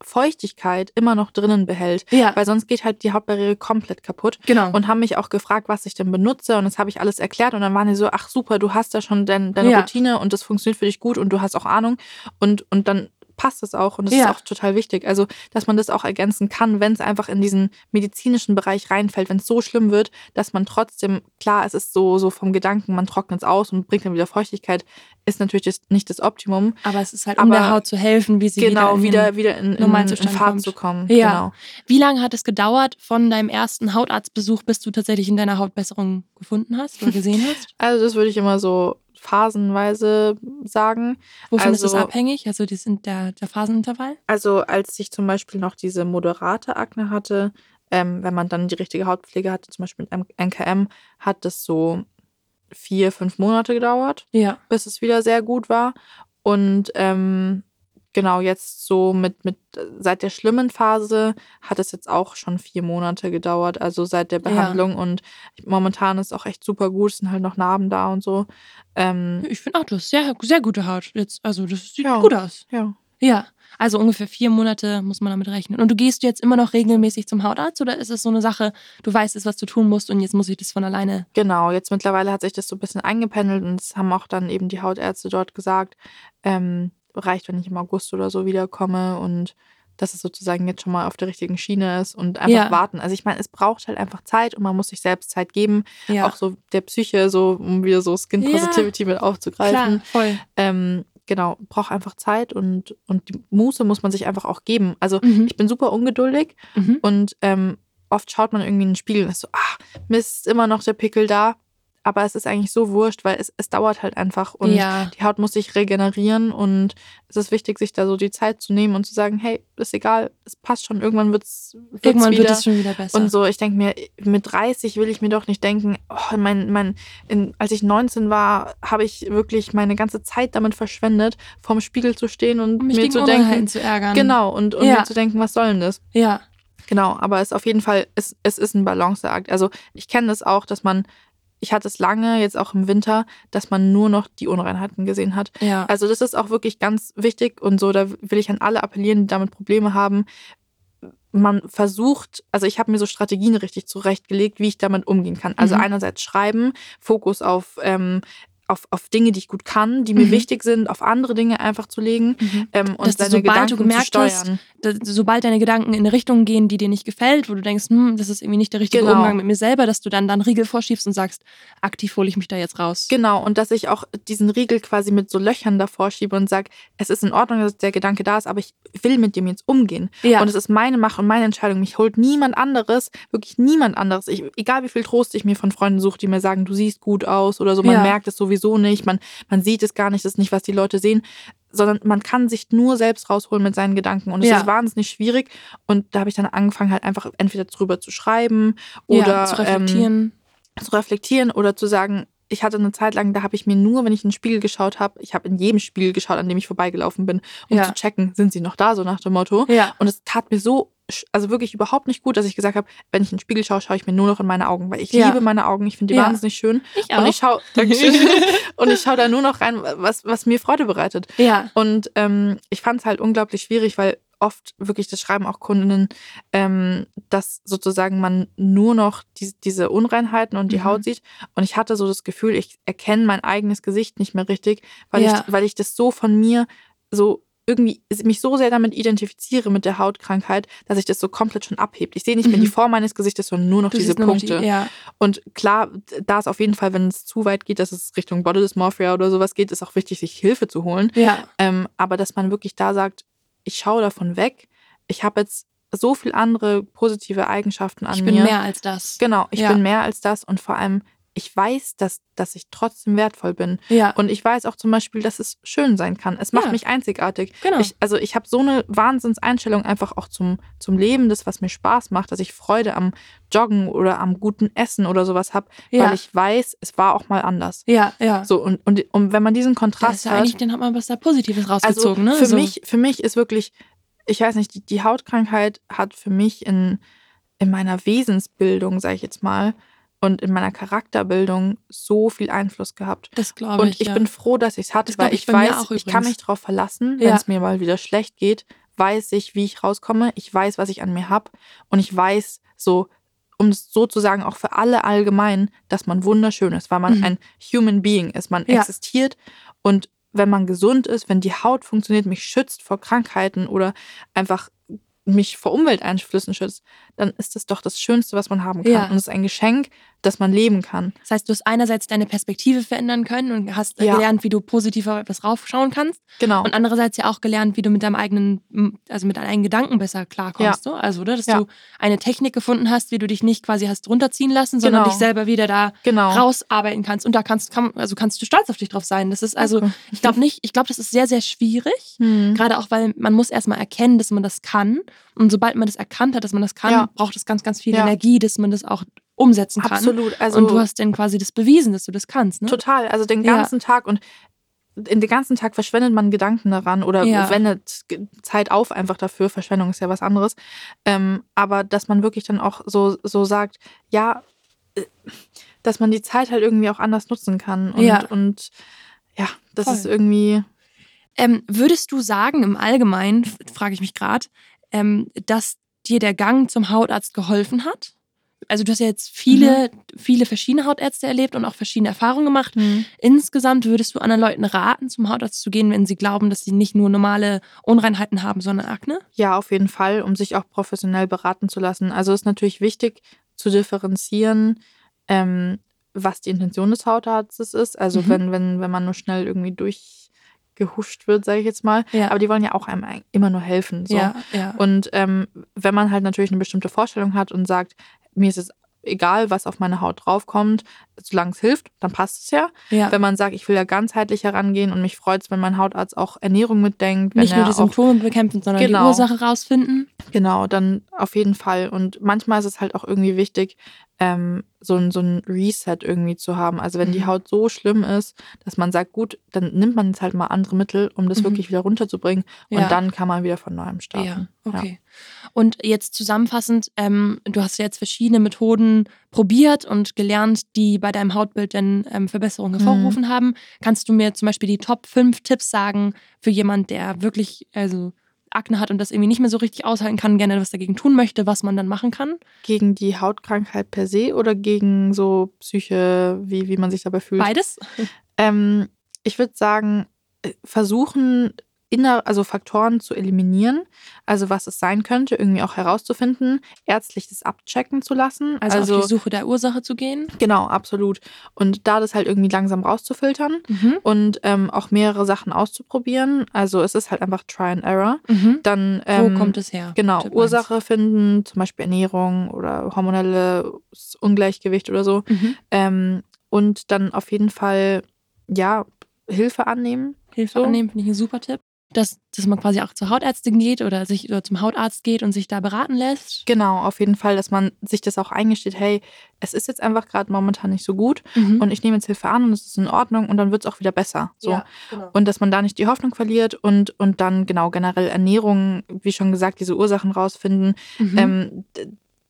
B: Hautfeuchtigkeit immer noch drinnen behält.
A: ja,
B: Weil sonst geht halt die Hautbarriere komplett kaputt.
A: genau.
B: und haben mich auch gefragt, was ich denn benutze. Und das habe ich alles erklärt. Und dann waren die so, ach super, du hast da schon dein, deine
A: Ja.
B: Routine und das funktioniert für dich gut und du hast auch Ahnung. Und, und dann passt es auch und das
A: Ja.
B: ist auch total wichtig. Also, dass man das auch ergänzen kann, wenn es einfach in diesen medizinischen Bereich reinfällt, wenn es so schlimm wird, dass man trotzdem, klar, es ist so, so vom Gedanken, man trocknet es aus und bringt dann wieder Feuchtigkeit, ist natürlich das, nicht das Optimum.
A: Aber es ist halt, um
B: Aber
A: der Haut zu helfen, wie sie
B: genau,
A: wieder, in
B: wieder, wieder in, in,
A: normalen
B: in
A: Zustand
B: Fahrt
A: kommt.
B: zu kommen.
A: Ja.
B: Genau.
A: Wie lange hat es gedauert von deinem ersten Hautarztbesuch, bis du tatsächlich in deiner Haut Besserung gefunden hast oder gesehen hast?
B: Also, das würde ich immer so phasenweise sagen.
A: Wovon ist das
B: Also-
A: abhängig? Also das sind der, der Phasenintervall?
B: Also als ich zum Beispiel noch diese moderate Akne hatte, ähm, wenn man dann die richtige Hautpflege hatte, zum Beispiel mit NKM, hat das so vier, fünf Monate gedauert,
A: Ja.
B: bis es wieder sehr gut war. Und ähm, genau jetzt so mit, mit seit der schlimmen Phase hat es jetzt auch schon vier Monate gedauert, also seit der
A: Ja.
B: Behandlung. Und momentan ist auch echt super gut, es sind halt noch Narben da und so. Ähm,
A: Ich finde auch, du hast sehr, sehr gute Haut. Jetzt, also das sieht
B: Ja.
A: gut aus.
B: ja.
A: Ja. Also ungefähr vier Monate muss man damit rechnen. Und du gehst jetzt immer noch regelmäßig zum Hautarzt oder ist es so eine Sache, du weißt jetzt, was du tun musst und jetzt muss ich das von alleine?
B: Genau, jetzt mittlerweile hat sich das so ein bisschen eingependelt und das haben auch dann eben die Hautärzte dort gesagt, ähm, reicht, wenn ich im August oder so wiederkomme und dass es sozusagen jetzt schon mal auf der richtigen Schiene ist und einfach
A: Ja.
B: warten. Also ich meine, es braucht halt einfach Zeit und man muss sich selbst Zeit geben,
A: Ja.
B: auch so der Psyche, so um wieder so Skin
A: Ja.
B: Positivity mit aufzugreifen.
A: Klar, voll.
B: Ähm, genau, braucht einfach Zeit und, und die Muße muss man sich einfach auch geben. Also
A: Mhm.
B: ich bin super ungeduldig
A: Mhm.
B: und ähm, oft schaut man irgendwie in den Spiegel und ist so, ah, Mist, ist immer noch der Pickel da. Aber es ist eigentlich so wurscht, weil es, es dauert halt einfach und
A: ja.
B: die Haut muss sich regenerieren und es ist wichtig, sich da so die Zeit zu nehmen und zu sagen, hey, ist egal, es passt schon, irgendwann wird's, wird's
A: Irgendwann
B: wieder.
A: wird es schon wieder besser.
B: und so, ich denke mir, mit 30 will ich mir doch nicht denken, oh, mein, mein, in, als ich 19 war, habe ich wirklich meine ganze Zeit damit verschwendet, vorm Spiegel zu stehen und
A: um mich
B: mir zu denken,
A: zu ärgern.
B: genau, und, und
A: Ja.
B: mir zu denken, was soll denn das?
A: Ja.
B: Genau, aber es ist auf jeden Fall, es, es ist ein Balanceakt. Also ich kenne das auch, dass man, ich hatte es lange, jetzt auch im Winter, dass man nur noch die Unreinheiten gesehen hat.
A: Ja.
B: Also das ist auch wirklich ganz wichtig und so, da will ich an alle appellieren, die damit Probleme haben. Man versucht, also ich habe mir so Strategien richtig zurechtgelegt, wie ich damit umgehen kann. Also
A: Mhm.
B: einerseits schreiben, Fokus auf, ähm, auf, auf Dinge, die ich gut kann, die mir
A: Mhm.
B: wichtig sind, auf andere Dinge einfach zu legen
A: Mhm.
B: ähm, und
A: Dass du,
B: seine
A: sobald du
B: Gedanken zu
A: gemerkt hast,
B: steuern.
A: Da- sobald deine Gedanken in eine Richtung gehen, die dir nicht gefällt, wo du denkst, hm, das ist irgendwie nicht der richtige
B: Genau.
A: Umgang mit mir selber, dass du dann dann Riegel vorschiebst und sagst, aktiv hole ich mich da jetzt raus.
B: Genau, und dass ich auch diesen Riegel quasi mit so Löchern davor schiebe und sage, es ist in Ordnung, dass der Gedanke da ist, aber ich will mit dem jetzt umgehen.
A: Ja.
B: Und es ist meine Macht und meine Entscheidung. Mich holt niemand anderes, wirklich niemand anderes. Ich, egal wie viel Trost ich mir von Freunden suche, die mir sagen, du siehst gut aus oder so, man
A: Ja.
B: merkt es sowieso nicht, man, man sieht es gar nicht, das ist nicht, was die Leute sehen, sondern man kann sich nur selbst rausholen mit seinen Gedanken. Und es
A: Ja.
B: ist wahnsinnig schwierig. Und da habe ich dann angefangen, halt einfach entweder drüber zu schreiben oder
A: ja, zu
B: Ähm,
A: reflektieren.
B: zu reflektieren oder zu sagen, ich hatte eine Zeit lang, da habe ich mir nur, wenn ich in den Spiegel geschaut habe, ich habe in jedem Spiegel geschaut, an dem ich vorbeigelaufen bin, um
A: Ja.
B: zu checken, sind sie noch da, so nach dem Motto.
A: ja.
B: Und es tat mir so, also wirklich überhaupt nicht gut, dass ich gesagt habe, wenn ich in den Spiegel schaue, schaue ich mir nur noch in meine Augen, weil ich
A: Ja.
B: liebe meine Augen, ich finde die
A: Ja.
B: wahnsinnig schön.
A: Ich
B: Und ich schaue, und ich schaue da nur noch rein, was, was mir Freude bereitet.
A: ja.
B: Und ähm, ich fand es halt unglaublich schwierig, weil oft wirklich, das schreiben auch Kundinnen, ähm, dass sozusagen man nur noch die, diese Unreinheiten und die
A: Mhm.
B: Haut sieht. Und ich hatte so das Gefühl, ich erkenne mein eigenes Gesicht nicht mehr richtig, weil,
A: Ja.
B: ich, weil ich das so von mir so irgendwie mich so sehr damit identifiziere mit der Hautkrankheit, dass sich das so komplett schon abhebt. Ich sehe nicht mehr
A: Mhm.
B: die Form meines Gesichtes, sondern nur noch
A: Du
B: diese
A: nur noch
B: Punkte.
A: Die, ja.
B: Und klar, da ist auf jeden Fall, wenn es zu weit geht, dass es Richtung Body Dysmorphia oder sowas geht, ist auch wichtig, sich Hilfe zu holen.
A: ja.
B: Ähm, aber dass man wirklich da sagt, ich schaue davon weg. Ich habe jetzt so viel andere positive Eigenschaften an
A: Ich bin
B: mir.
A: mehr als das.
B: Genau, ich
A: Ja.
B: bin mehr als das und vor allem, ich weiß, dass, dass ich trotzdem wertvoll bin.
A: Ja.
B: Und ich weiß auch zum Beispiel, dass es schön sein kann. Es macht
A: Ja.
B: mich einzigartig.
A: Genau.
B: Ich, also ich habe so eine Wahnsinnseinstellung einfach auch zum, zum Leben, das, was mir Spaß macht, dass ich Freude am Joggen oder am guten Essen oder sowas habe,
A: Ja.
B: weil ich weiß, es war auch mal anders.
A: ja, ja.
B: So, und, und, und wenn man diesen Kontrast
A: ja
B: hat,
A: eigentlich, dann hat man was da Positives rausgezogen,
B: also
A: ne?
B: für
A: So.
B: mich, für mich ist wirklich, ich weiß nicht, die, die Hautkrankheit hat für mich in, in meiner Wesensbildung, sage ich jetzt mal, und in meiner Charakterbildung so viel Einfluss gehabt.
A: Das glaube
B: Und
A: ich.
B: ich
A: ja.
B: bin froh, dass ich es hatte,
A: Das
B: weil
A: ich
B: ich, weiß, ich kann mich darauf verlassen,
A: Ja.
B: wenn es mir mal wieder schlecht geht, weiß ich, wie ich rauskomme, ich weiß, was ich an mir habe und ich weiß so, um es so zu sagen, auch für alle allgemein, dass man wunderschön ist, weil man
A: Mhm.
B: ein Human Being ist. Man
A: Ja.
B: existiert und wenn man gesund ist, wenn die Haut funktioniert, mich schützt vor Krankheiten oder einfach mich vor Umwelteinflüssen schützt, dann ist das doch das Schönste, was man haben kann.
A: Ja.
B: Und es ist ein Geschenk, das man leben kann.
A: Das heißt, du hast einerseits deine Perspektive verändern können und hast
B: Ja.
A: gelernt, wie du positiv auf etwas raufschauen kannst.
B: Genau.
A: Und andererseits ja auch gelernt, wie du mit deinem eigenen, also mit deinen eigenen Gedanken besser klarkommst. So? Also, oder? Dass
B: Ja.
A: du eine Technik gefunden hast, wie du dich nicht quasi hast runterziehen lassen, sondern
B: Genau.
A: dich selber wieder da
B: genau.
A: rausarbeiten kannst. Und da kannst, kann, also kannst du stolz auf dich drauf sein. Das ist also,
B: Danke.
A: ich glaube nicht, ich glaube, das ist sehr, sehr schwierig.
B: Hm.
A: Gerade auch, weil man muss erstmal erkennen, dass man das kann. Und sobald man das erkannt hat, dass man das kann,
B: Ja.
A: braucht es ganz, ganz viel
B: Ja.
A: Energie, dass man das auch umsetzen kann.
B: Absolut. Also
A: und du hast dann quasi das bewiesen, dass du das kannst. Ne?
B: total. Also den ganzen Tag und in den ganzen Tag verschwendet man Gedanken daran oder
A: Ja.
B: wendet Zeit auf einfach dafür. Verschwendung ist ja was anderes. Ähm, aber dass man wirklich dann auch so, so sagt, ja, äh, dass man die Zeit halt irgendwie auch anders nutzen kann. Und
A: Ja.
B: und ja das
A: Voll.
B: ist irgendwie.
A: Ähm, würdest du sagen, im Allgemeinen, frage ich mich gerade, ähm, dass dir der Gang zum Hautarzt geholfen hat? Also du hast ja jetzt viele,
B: Mhm.
A: viele verschiedene Hautärzte erlebt und auch verschiedene Erfahrungen gemacht. Insgesamt würdest du anderen Leuten raten, zum Hautarzt zu gehen, wenn sie glauben, dass sie nicht nur normale Unreinheiten haben, sondern Akne?
B: Ja, auf jeden Fall, um sich auch professionell beraten zu lassen. Also ist natürlich wichtig zu differenzieren, ähm, was die Intention des Hautarztes ist. Also
A: Mhm.
B: wenn, wenn, wenn man nur schnell irgendwie durchgehuscht wird, sage ich jetzt mal.
A: Ja.
B: Aber die wollen ja auch einem immer nur helfen. So.
A: Ja, ja.
B: Und ähm, wenn man halt natürlich eine bestimmte Vorstellung hat und sagt, mir ist es egal, was auf meine Haut draufkommt, solange es hilft, dann passt es ja.
A: ja.
B: Wenn man sagt, ich will ja ganzheitlich herangehen und mich freut es, wenn mein Hautarzt auch Ernährung mitdenkt, wenn
A: nicht nur die
B: auch
A: Symptome bekämpfen, sondern die
B: Genau.
A: Ursache rausfinden.
B: Genau, dann auf jeden Fall. Und manchmal ist es halt auch irgendwie wichtig, ähm, so, ein, so ein Reset irgendwie zu haben. Also wenn die
A: Mhm.
B: Haut so schlimm ist, dass man sagt, gut, dann nimmt man jetzt halt mal andere Mittel, um das
A: Mhm.
B: wirklich wieder runterzubringen.
A: Ja.
B: Und dann kann man wieder von neuem
A: Ja,
B: starten.
A: okay. Und jetzt zusammenfassend, ähm, du hast ja jetzt verschiedene Methoden probiert und gelernt, die bei deinem Hautbild dann ähm, Verbesserungen
B: Mhm.
A: hervorgerufen haben. Kannst du mir zum Beispiel die Top 5 Tipps sagen für jemand, der wirklich also Akne hat und das irgendwie nicht mehr so richtig aushalten kann, gerne was dagegen tun möchte, was man dann machen kann?
B: Gegen die Hautkrankheit per se oder gegen so Psyche, wie, wie man sich dabei fühlt?
A: Beides?
B: Ähm, ich würde sagen, äh, versuchen, inner, also Faktoren zu eliminieren, also was es sein könnte, irgendwie auch herauszufinden, ärztlich das abchecken zu lassen.
A: Also, auf die Suche der Ursache zu gehen?
B: Genau, absolut. Und da das halt irgendwie langsam rauszufiltern
A: Mhm.
B: und ähm, auch mehrere Sachen auszuprobieren. Also es ist halt einfach Try and Error.
A: Mhm.
B: Dann
A: Wo
B: ähm,
A: kommt es her?
B: Genau,
A: Tipp eins.
B: Ursache finden, zum Beispiel Ernährung oder hormonelles Ungleichgewicht oder so.
A: Mhm.
B: Ähm, und dann auf jeden Fall, ja, Hilfe annehmen.
A: Hilfe
B: So.
A: annehmen, finde ich ein super Tipp. Dass, dass man quasi auch zur Hautärztin geht oder sich oder zum Hautarzt geht und sich da beraten lässt.
B: Genau, auf jeden Fall, dass man sich das auch eingesteht, hey, es ist jetzt einfach gerade momentan nicht so gut
A: Mhm.
B: und ich nehme jetzt Hilfe an und es ist in Ordnung und dann wird es auch wieder besser. So.
A: Ja, genau.
B: Und dass man da nicht die Hoffnung verliert und, und dann genau generell Ernährung, wie schon gesagt, diese Ursachen rausfinden,
A: Mhm.
B: ähm,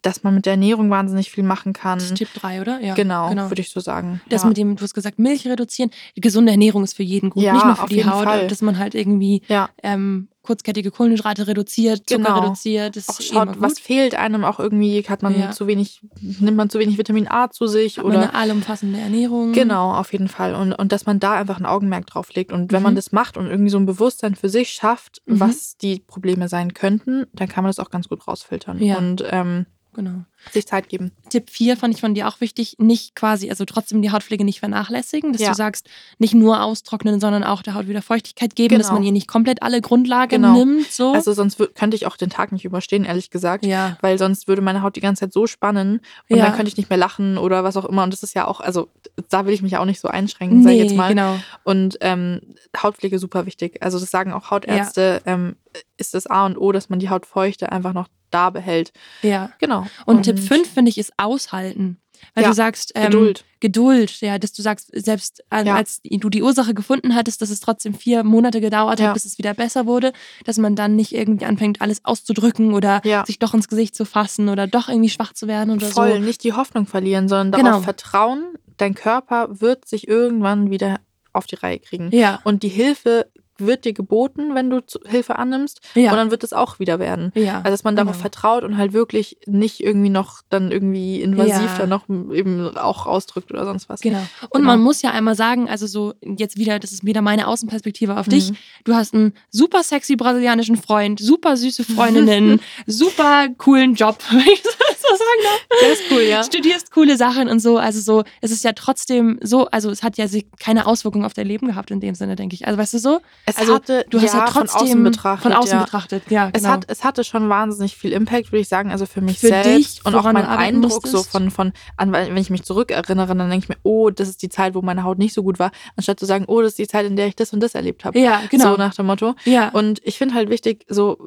B: dass man mit der Ernährung wahnsinnig viel machen kann.
A: Das ist Tipp 3, oder? Ja,
B: genau, würde ich so sagen.
A: Das
B: ja.
A: mit dem, du hast gesagt, Milch reduzieren. Gesunde Ernährung ist für jeden gut,
B: Ja,
A: nicht nur für
B: auf
A: die Haut,
B: Fall.
A: dass man halt irgendwie
B: ja,
A: ähm, kurzkettige Kohlenhydrate reduziert, Zucker
B: Genau.
A: reduziert. Das
B: auch schaut,
A: gut.
B: was fehlt einem auch irgendwie, hat man
A: Ja.
B: zu wenig, nimmt man zu wenig Vitamin A zu sich
A: Hat man
B: oder
A: eine allumfassende Ernährung.
B: Genau, auf jeden Fall. Und, und dass man da einfach ein Augenmerk drauf legt. Und wenn man
A: Mhm.
B: das macht und irgendwie so ein Bewusstsein für sich schafft,
A: Mhm.
B: was die Probleme sein könnten, dann kann man das auch ganz gut rausfiltern.
A: Ja.
B: Und ähm,
A: Genau.
B: Sich Zeit geben.
A: Tipp 4 fand ich von dir auch wichtig, nicht quasi, also trotzdem die Hautpflege nicht vernachlässigen, dass
B: Ja.
A: du sagst, nicht nur austrocknen, sondern auch der Haut wieder Feuchtigkeit geben, dass
B: Genau.
A: man ihr nicht komplett alle Grundlagen
B: Genau.
A: nimmt. So.
B: Also sonst könnte ich auch den Tag nicht überstehen, ehrlich gesagt.
A: ja.
B: Weil sonst würde meine Haut die ganze Zeit so spannen und
A: Ja.
B: dann könnte ich nicht mehr lachen oder was auch immer. Und das ist ja auch, also da will ich mich ja auch nicht so einschränken, sag ich jetzt mal.
A: genau.
B: Und ähm, Hautpflege super wichtig. Also das sagen auch Hautärzte, ähm, ist das A und O, dass man die Hautfeuchte einfach noch da behält.
A: Ja.
B: Genau.
A: Und, Tipp 5 finde ich ist aushalten. Weil
B: Ja,
A: du sagst, ähm,
B: Geduld.
A: Geduld, ja, dass du sagst, selbst
B: Ja.
A: als du die Ursache gefunden hattest, dass es trotzdem vier Monate gedauert
B: Ja.
A: hat, bis es wieder besser wurde, dass man dann nicht irgendwie anfängt, alles auszudrücken oder sich doch ins Gesicht zu fassen oder doch irgendwie schwach zu werden oder
B: Voll,
A: so.
B: nicht die Hoffnung verlieren, sondern darauf
A: Genau.
B: vertrauen, dein Körper wird sich irgendwann wieder auf die Reihe kriegen.
A: Ja,
B: Und die Hilfe wird dir geboten, wenn du Hilfe annimmst.
A: Ja.
B: Und dann wird es auch wieder werden.
A: ja.
B: Also dass man darauf
A: genau.
B: vertraut und halt wirklich nicht irgendwie noch dann irgendwie invasiv
A: Ja.
B: dann noch eben auch ausdrückt oder sonst was.
A: Genau. Und
B: Genau.
A: man muss ja einmal sagen, also so jetzt wieder, das ist wieder meine Außenperspektive auf dich.
B: Mhm.
A: Du hast einen super sexy brasilianischen Freund, super süße Freundinnen, super coolen Job, sagen darf.
B: Der ist cool, ja.
A: Studierst coole Sachen und so. Also so, es ist ja trotzdem so, also es hat ja keine Auswirkung auf dein Leben gehabt in dem Sinne, denke ich. Also weißt du so?
B: Es
A: also
B: hatte,
A: du hast ja,
B: ja,
A: trotzdem
B: von außen betrachtet.
A: von außen
B: ja.
A: betrachtet, ja,
B: Es,
A: genau.
B: hat, es hatte schon wahnsinnig viel Impact, würde ich sagen, also für mich
A: Für
B: selbst
A: dich,
B: und auch mein Eindruck so von, von an, wenn ich mich zurückerinnere, dann denke ich mir, oh, das ist die Zeit, wo meine Haut nicht so gut war, anstatt zu sagen, oh, das ist die Zeit, in der ich das und das erlebt habe.
A: ja, genau.
B: So nach dem Motto.
A: ja.
B: Und ich finde halt wichtig, so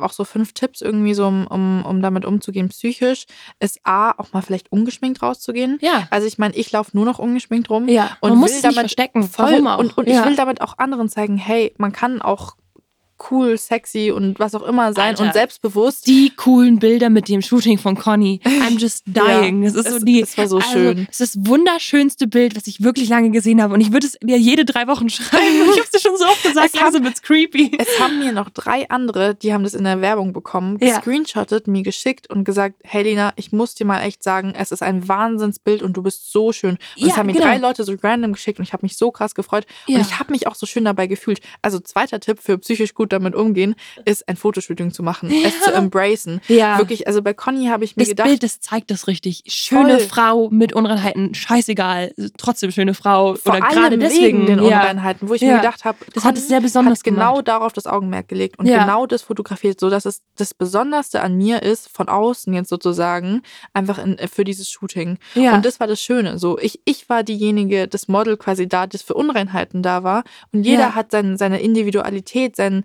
B: auch so fünf Tipps irgendwie so, um, um, um damit umzugehen, psychisch, ist A, auch mal vielleicht ungeschminkt rauszugehen.
A: ja.
B: Also ich meine, ich laufe nur noch ungeschminkt rum.
A: Ja,
B: und
A: man muss
B: will damit
A: verstecken.
B: Voll.
A: Warum auch?
B: Und, und
A: ja.
B: ich will damit auch anderen zeigen, hey, man kann auch cool, sexy und was auch immer sein
A: Alter.
B: und selbstbewusst.
A: die coolen Bilder mit dem Shooting von Conny. I'm just dying.
B: Ja,
A: es ist so die.
B: es war so
A: also,
B: schön.
A: Es ist das wunderschönste Bild, was ich wirklich lange gesehen habe. Und ich würde es dir jede drei Wochen schreiben. ich habe es dir schon so oft gesagt,
B: Es
A: langsam wird's creepy.
B: Es haben mir noch drei andere, die haben das in der Werbung bekommen,
A: Ja.
B: gescreenshottet, mir geschickt und gesagt, hey Lena, ich muss dir mal echt sagen, es ist ein Wahnsinnsbild und du bist so schön. Und
A: Ja,
B: es haben mir
A: genau.
B: drei Leute so random geschickt und ich habe mich so krass gefreut.
A: Ja.
B: Und ich habe mich auch so schön dabei gefühlt. Also zweiter Tipp für psychisch gut damit umgehen, ist ein Fotoshooting zu machen, es zu embracen.
A: Ja.
B: Wirklich, also bei Conny habe ich mir
A: Das
B: gedacht,
A: Bild, das zeigt das richtig. Schöne
B: Voll.
A: Frau mit Unreinheiten, scheißegal. Trotzdem schöne Frau.
B: vor
A: oder
B: allem
A: gerade deswegen.
B: wegen den
A: ja.
B: Unreinheiten, wo ich
A: Ja.
B: mir gedacht habe,
A: Das hat es sehr besonders
B: hat genau
A: gemacht.
B: darauf das Augenmerk gelegt und
A: Ja.
B: genau das fotografiert, so dass es das Besonderste an mir ist, von außen jetzt sozusagen, einfach in, für dieses Shooting.
A: Ja.
B: Und das war das Schöne. So, ich, ich war diejenige, das Model quasi da, das für Unreinheiten da war. Und jeder
A: Ja.
B: hat sein, seine Individualität, sein,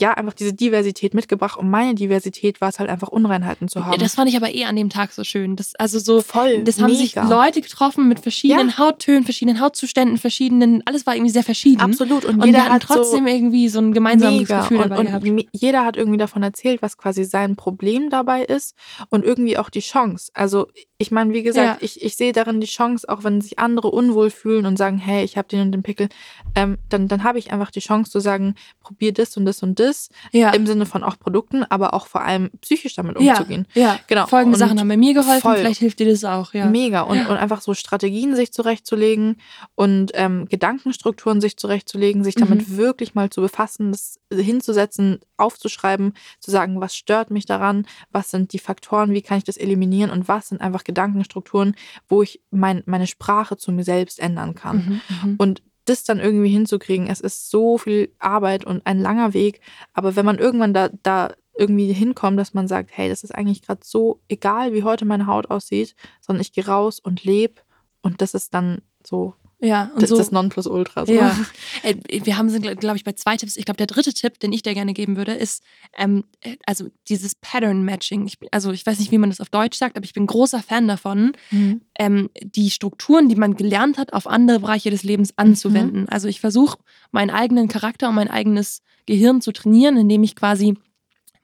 B: ja, einfach diese Diversität mitgebracht. Und meine Diversität war es halt einfach, Unreinheiten zu haben.
A: Das fand ich aber eh an dem Tag so schön. Das, also so,
B: Voll,
A: das haben sich
B: mega.
A: Leute getroffen mit verschiedenen Hauttönen, verschiedenen Hautzuständen, verschiedenen, alles war irgendwie sehr verschieden.
B: Absolut. Und,
A: Und
B: jeder
A: wir hatten
B: hat
A: trotzdem
B: so,
A: irgendwie so ein gemeinsames
B: Mega.
A: Gefühl
B: und,
A: dabei
B: und
A: gehabt.
B: mi- jeder hat irgendwie davon erzählt, was quasi sein Problem dabei ist und irgendwie auch die Chance. Also ich meine, wie gesagt,
A: Ja.
B: ich, ich sehe darin die Chance, auch wenn sich andere unwohl fühlen und sagen, hey, ich habe den und den Pickel, ähm, dann, dann habe ich einfach die Chance zu sagen, probier das und das und das.
A: Ja.
B: Im Sinne von auch Produkten, aber auch vor allem psychisch damit
A: ja,
B: umzugehen.
A: ja,
B: Genau.
A: Folgende
B: Und
A: Sachen haben bei mir geholfen,
B: voll.
A: vielleicht hilft dir das auch, ja.
B: Mega. Und, und einfach so Strategien sich zurechtzulegen und ähm, Gedankenstrukturen sich zurechtzulegen, sich damit
A: Mhm.
B: wirklich mal zu befassen, das hinzusetzen, aufzuschreiben, zu sagen, was stört mich daran, was sind die Faktoren, wie kann ich das eliminieren und was sind einfach Gedankenstrukturen, wo ich mein, meine Sprache zu mir selbst ändern kann.
A: Mhm, mhm.
B: Und das dann irgendwie hinzukriegen, es ist so viel Arbeit und ein langer Weg. Aber wenn man irgendwann da, da irgendwie hinkommt, dass man sagt, hey, das ist eigentlich gerade so egal, wie heute meine Haut aussieht, sondern ich gehe raus und lebe und das ist dann so,
A: Ja, und
B: das,
A: so.
B: das Nonplusultra. So.
A: Ja, Äh, wir haben, sind, glaube ich, bei zwei Tipps. Ich glaube, der dritte Tipp, den ich dir gerne geben würde, ist, ähm, äh, also dieses Pattern-Matching. Ich, bin- also ich weiß nicht, wie man das auf Deutsch sagt, aber ich bin großer Fan davon,
B: Mhm.
A: ähm, die Strukturen, die man gelernt hat, auf andere Bereiche des Lebens anzuwenden. Also ich versuche, meinen eigenen Charakter und mein eigenes Gehirn zu trainieren, indem ich quasi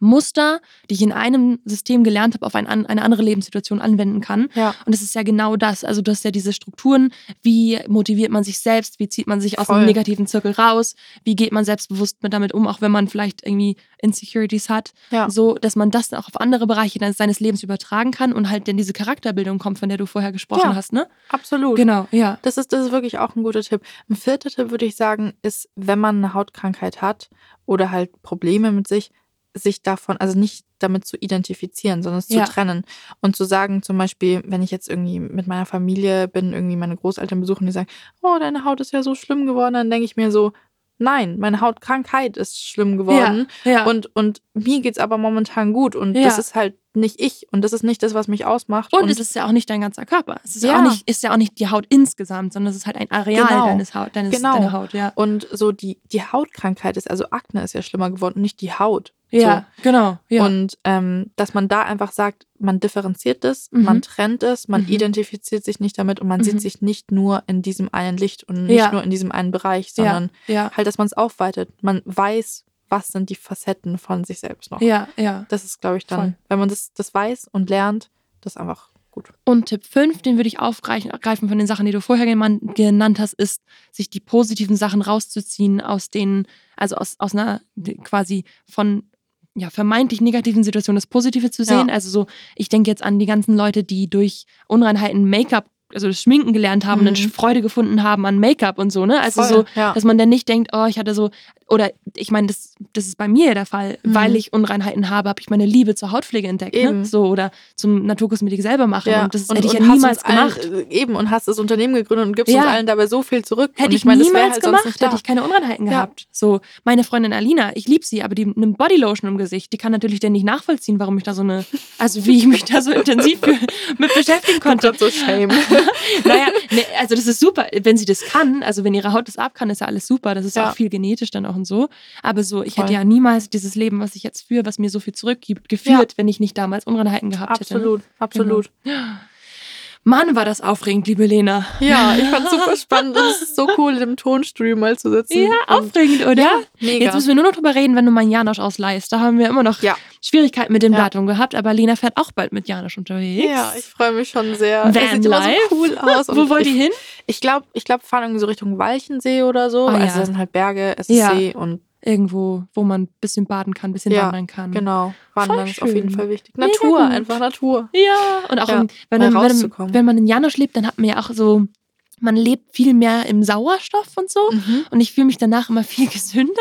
A: Muster, die ich in einem System gelernt habe, auf ein, eine andere Lebenssituation anwenden kann.
B: Ja.
A: Und es ist ja genau das. Also du hast ja diese Strukturen, wie motiviert man sich selbst, wie zieht man sich aus
B: Voll.
A: einem negativen Zirkel raus, wie geht man selbstbewusst mit damit um, auch wenn man vielleicht irgendwie Insecurities hat.
B: Ja.
A: So, dass man das dann auch auf andere Bereiche seines Lebens übertragen kann und halt dann diese Charakterbildung kommt, von der du vorher gesprochen
B: Ja.
A: hast, ne?
B: Absolut.
A: Genau, ja.
B: Das ist, das ist wirklich auch ein guter Tipp. Ein vierter Tipp würde ich sagen, ist, wenn man eine Hautkrankheit hat oder halt Probleme mit sich, sich davon, also nicht damit zu identifizieren, sondern es
A: Ja.
B: zu trennen und zu sagen, zum Beispiel, wenn ich jetzt irgendwie mit meiner Familie bin, irgendwie meine Großeltern besuchen, die sagen, oh, deine Haut ist ja so schlimm geworden, dann denke ich mir so, nein, meine Hautkrankheit ist schlimm geworden
A: Ja, ja.
B: und, und mir geht's aber momentan gut und
A: Ja.
B: das ist halt nicht ich und das ist nicht das, was mich ausmacht.
A: Und, es ist ja auch nicht dein ganzer Körper. Es ist ja, auch, nicht, ist ja auch nicht die Haut insgesamt, sondern es ist halt ein Areal
B: Genau.
A: deines Haut, deines,
B: Genau.
A: Haut, ja.
B: Und so die, die Hautkrankheit ist, also Akne ist ja schlimmer geworden und nicht die Haut.
A: Ja, genau.
B: So.
A: Ja.
B: Und ähm, dass man da einfach sagt, man differenziert es,
A: Mhm.
B: man trennt es, man
A: Mhm.
B: identifiziert sich nicht damit und man
A: Mhm.
B: sieht sich nicht nur in diesem einen Licht und nicht
A: Ja.
B: nur in diesem einen Bereich, sondern
A: ja,
B: halt, dass man es aufweitet. Man weiß, was sind die Facetten von sich selbst noch.
A: ja, ja.
B: Das ist, glaube ich, dann,
A: Voll.
B: wenn man das, das weiß und lernt, das ist einfach gut.
A: Und Tipp 5, den würde ich aufgreifen greifen von den Sachen, die du vorher genannt hast, ist, sich die positiven Sachen rauszuziehen aus den, also aus, aus einer quasi von ja, vermeintlich negativen Situationen das Positive zu sehen.
B: Ja.
A: Also so, ich denke jetzt an die ganzen Leute, die durch Unreinheiten Make-up, also das Schminken gelernt haben und
B: Mhm.
A: dann Freude gefunden haben an Make-up und so, ne? Also
B: Voll,
A: so,
B: ja.
A: dass man dann nicht denkt, oh, ich hatte so, oder ich meine, das, das ist bei mir der Fall,
B: Mhm.
A: weil ich Unreinheiten habe, habe ich meine Liebe zur Hautpflege entdeckt, ne?
B: Eben.
A: So, oder zum Naturkosmetik selber machen. Und das hätte ich ja niemals
B: uns allen,
A: gemacht.
B: äh, eben, und hast das Unternehmen gegründet und gibst
A: Ja.
B: uns allen dabei so viel zurück.
A: Hätte
B: und
A: ich,
B: meine, das wär
A: niemals
B: halt
A: gemacht, hätte ich keine Unreinheiten
B: Ja.
A: gehabt. So, meine Freundin Alina, ich liebe sie, aber die nimmt Bodylotion im Gesicht. Die kann natürlich dann nicht nachvollziehen, warum ich da so eine, also wie ich mich da so intensiv für, mit beschäftigen konnte.
B: So Shame.
A: naja, ne, also das ist super, wenn sie das kann, also wenn ihre Haut das ab kann, ist ja alles super. Das ist
B: Ja.
A: auch viel genetisch dann auch und so. Aber so, ich
B: Voll.
A: hätte ja niemals dieses Leben, was ich jetzt führe, was mir so viel zurückgibt, geführt, wenn ich nicht damals Unreinheiten gehabt hätte. ne?
B: absolut, absolut.
A: Mann, war das aufregend, liebe Lena.
B: Ja, ich fand es super spannend es ist so cool, im Tonstudio mal zu sitzen.
A: Ja, aufregend, oder?
B: Ja, mega.
A: Jetzt müssen wir nur noch drüber reden, wenn du mal einen Janosch ausleihst. Da haben wir immer noch
B: Ja.
A: Schwierigkeiten mit dem
B: Ja.
A: Datum gehabt, aber Lena fährt auch bald mit Janosch unterwegs.
B: Ja, ich freue mich schon sehr. Das sieht immer so cool aus.
A: Wo wollt ihr hin?
B: Ich glaube, ich glaub, wir fahren irgendwie so Richtung Walchensee oder so.
A: Ah,
B: also
A: ja.
B: da sind halt Berge, es ist. See und
A: Irgendwo, wo man ein bisschen baden kann, ein bisschen
B: Ja,
A: wandern kann.
B: genau. Wandern ist auf jeden. Fall wichtig. Natur, einfach Natur.
A: Ja, und auch
B: Ja,
A: im, wenn, man, wenn, wenn man in Janosch lebt, dann hat man ja auch so, man lebt viel mehr im Sauerstoff und so.
B: Mhm.
A: Und ich fühle mich danach immer viel gesünder.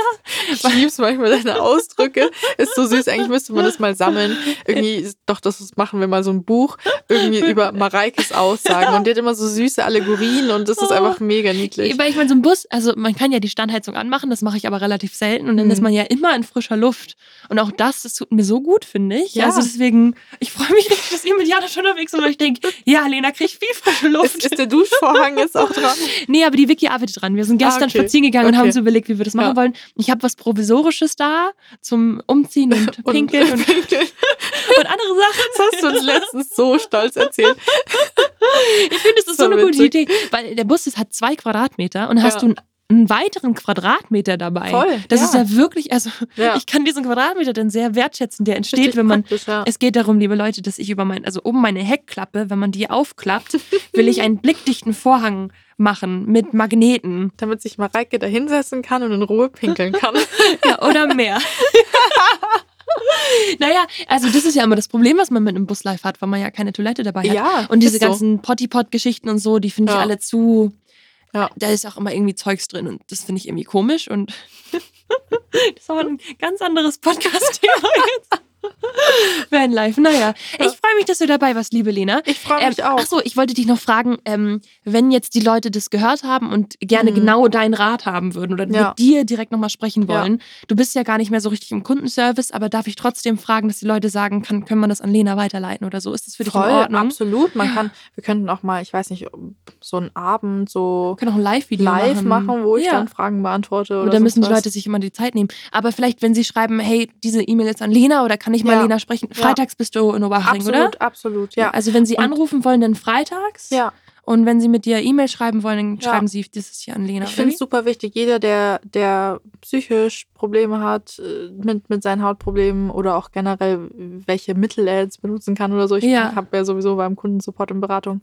B: Ich lieb's manchmal deine Ausdrücke. Ist so süß. Eigentlich müsste man das mal sammeln. Irgendwie, doch, das machen wir mal so ein Buch. Irgendwie über Mareikes Aussagen. Und die hat immer so süße Allegorien und das ist
A: Oh.
B: einfach mega niedlich.
A: Weil ich meine, so ein Bus, also man kann ja die Standheizung anmachen, das mache ich aber relativ selten. Und dann
B: Mhm.
A: ist man ja immer in frischer Luft. Und auch das, das tut mir so gut, finde ich.
B: Ja.
A: Also deswegen, ich freue mich richtig, dass ihr mit Jana schon unterwegs seid, weil ich denke, ja, Lena kriegt viel frische Luft.
B: Ist, ist der Duschvorhang jetzt auch dran?
A: Nee, aber die Vicky arbeitet dran. Wir sind gestern
B: Ah, okay.
A: spazieren gegangen und
B: Okay.
A: haben uns überlegt, wie wir das machen
B: Ja.
A: wollen. Ich habe was Provisorisches da zum Umziehen und Pinkeln und,
B: Pinkeln.
A: und andere Sachen.
B: Das hast du uns letztens so stolz erzählt.
A: Ich finde, das ist so
B: So
A: eine gute
B: witzig.
A: Idee. Weil der Bus ist, hat zwei Quadratmeter und hast
B: Ja.
A: du einen, einen weiteren Quadratmeter dabei.
B: Voll,
A: Das
B: ja.
A: ist ja wirklich, also
B: Ja.
A: ich kann diesen Quadratmeter dann sehr wertschätzen, der entsteht,
B: Richtig
A: wenn man.
B: ja.
A: Es geht darum, liebe Leute, dass ich über mein, also oben meine Heckklappe, wenn man die aufklappt, will ich einen blickdichten Vorhang machen mit Magneten.
B: Damit sich Mareike da hinsetzen kann und in Ruhe pinkeln kann.
A: Ja, oder mehr. naja, also das ist ja immer das Problem, was man mit einem Buslife hat, weil man ja keine Toilette dabei hat.
B: Ja,
A: und diese
B: ist so.
A: ganzen Potty-Pot-Geschichten und so, die finde ich alle zu.
B: Ja.
A: Da ist auch immer irgendwie Zeugs drin und das finde ich irgendwie komisch und das war ein ganz anderes Podcast-Thema jetzt. Vanlife, naja. Ich freue mich, dass du dabei warst, liebe Lena.
B: Ich freue mich
A: Ähm,
B: auch.
A: Ach so, ich wollte dich noch fragen, ähm, wenn jetzt die Leute das gehört haben und gerne
B: Mhm.
A: genau deinen Rat haben würden oder
B: Ja.
A: mit dir direkt nochmal sprechen
B: Ja.
A: wollen. Du bist ja gar nicht mehr so richtig im Kundenservice, aber darf ich trotzdem fragen, dass die Leute sagen, kann, können wir das an Lena weiterleiten oder so? Ist das für dich
B: Voll,
A: in Ordnung?
B: absolut. Man kann, wir könnten auch mal, ich weiß nicht, so einen Abend so
A: Wir können auch ein Live-Video
B: live machen, wo ich
A: ja.
B: dann Fragen beantworte. Oder
A: Und da müssen die
B: was.
A: Leute sich immer die Zeit nehmen. Aber vielleicht, wenn sie schreiben, hey, diese E-Mail ist an Lena oder kann ich mal
B: Ja.
A: Lena sprechen? Freitags bist du in Oberhaching,
B: Absolut,
A: oder?
B: absolut, ja.
A: Also wenn sie anrufen wollen, dann freitags.
B: Ja,
A: Und wenn sie mit dir E-Mail schreiben wollen, dann
B: Ja.
A: schreiben sie dieses hier an Lena.
B: ich finde es super wichtig. Jeder, der, der psychisch Probleme hat äh, mit, mit seinen Hautproblemen oder auch generell, welche Mittel er jetzt benutzen kann oder so. Ich
A: Ja.
B: habe ja sowieso beim Kundensupport und Beratung.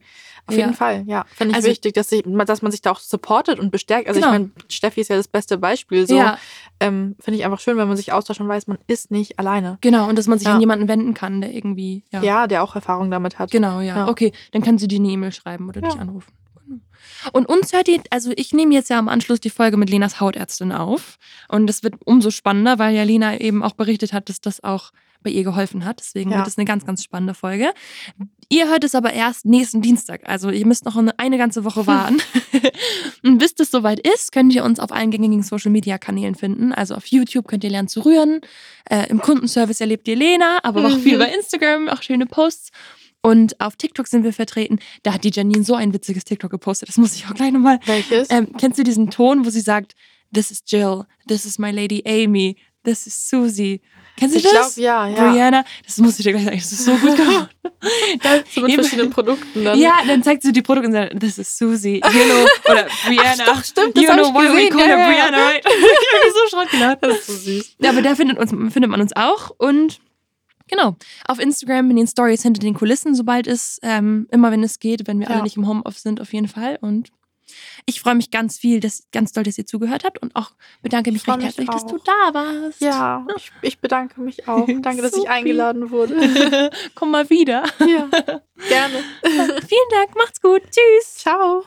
B: Auf
A: Ja.
B: jeden Fall, ja. Finde ich
A: Also-
B: wichtig, dass, ich, dass man sich da auch supportet und bestärkt. Also
A: Genau.
B: ich meine, Steffi ist ja das beste Beispiel. So
A: Ja,
B: ähm, finde ich einfach schön, wenn man sich austauscht und weiß, man ist nicht alleine.
A: genau. Und dass man sich an jemanden wenden kann, der irgendwie. Ja.
B: Ja, der auch Erfahrung damit hat.
A: Genau, ja. Okay, dann kann sie dir eine E-Mail schreiben oder
B: Ja.
A: Dich anrufen. Genau. Und uns hört ihr, also ich nehme jetzt ja am Anschluss die Folge mit Lenas Hautärztin auf. Und das wird umso spannender, weil ja Lena eben auch berichtet hat, dass das auch bei ihr geholfen hat. Deswegen
B: Ja.
A: wird es eine ganz, ganz spannende Folge. Ihr hört es aber erst nächsten Dienstag. Also ihr müsst noch eine, eine ganze Woche warten. Und bis das soweit ist, könnt ihr uns auf allen gängigen Social Media Kanälen finden. Also auf YouTube könnt ihr lernen zu rühren. Äh, Im Kundenservice erlebt ihr Lena, aber auch viel
B: Mhm.
A: bei Instagram, auch schöne Posts. Und auf TikTok sind wir vertreten. Da hat die Janine so ein witziges TikTok gepostet. Das muss ich auch gleich nochmal.
B: Welches?
A: Ähm, kennst du diesen Ton, wo sie sagt, This is Jill, this is my lady Amy, this is Susie. Kennst du
B: ich glaube,
A: das?
B: ja, ja.
A: Brianna, das muss ich dir gleich sagen, das ist so gut gemacht. Da-
B: So mit
A: eben-
B: verschiedenen Produkten dann.
A: ja, dann zeigt sie die Produkte und sagt, this is Susie, you know, oder Brianna.
B: doch, stimmt, das
A: you
B: hab
A: know
B: ich
A: why we
B: gesehen,
A: call
B: ja,
A: her
B: ja.
A: Brianna, right? ich hab mich so schrott gelacht.
B: Das ist so süß.
A: Ja, aber da findet, uns, findet man uns auch und Genau. Auf Instagram in den Stories hinter den Kulissen, sobald es, ähm, immer wenn es geht, wenn wir
B: Ja.
A: alle nicht im Homeoffice sind, auf jeden Fall. Und ich freue mich ganz viel, dass, ganz doll, dass ihr zugehört habt und auch bedanke mich recht herzlich, dass du da warst.
B: Ja, ich, ich bedanke mich auch. Danke, dass ich eingeladen wurde.
A: Komm mal wieder.
B: ja, gerne.
A: Vielen Dank, macht's gut. Tschüss.
B: Ciao.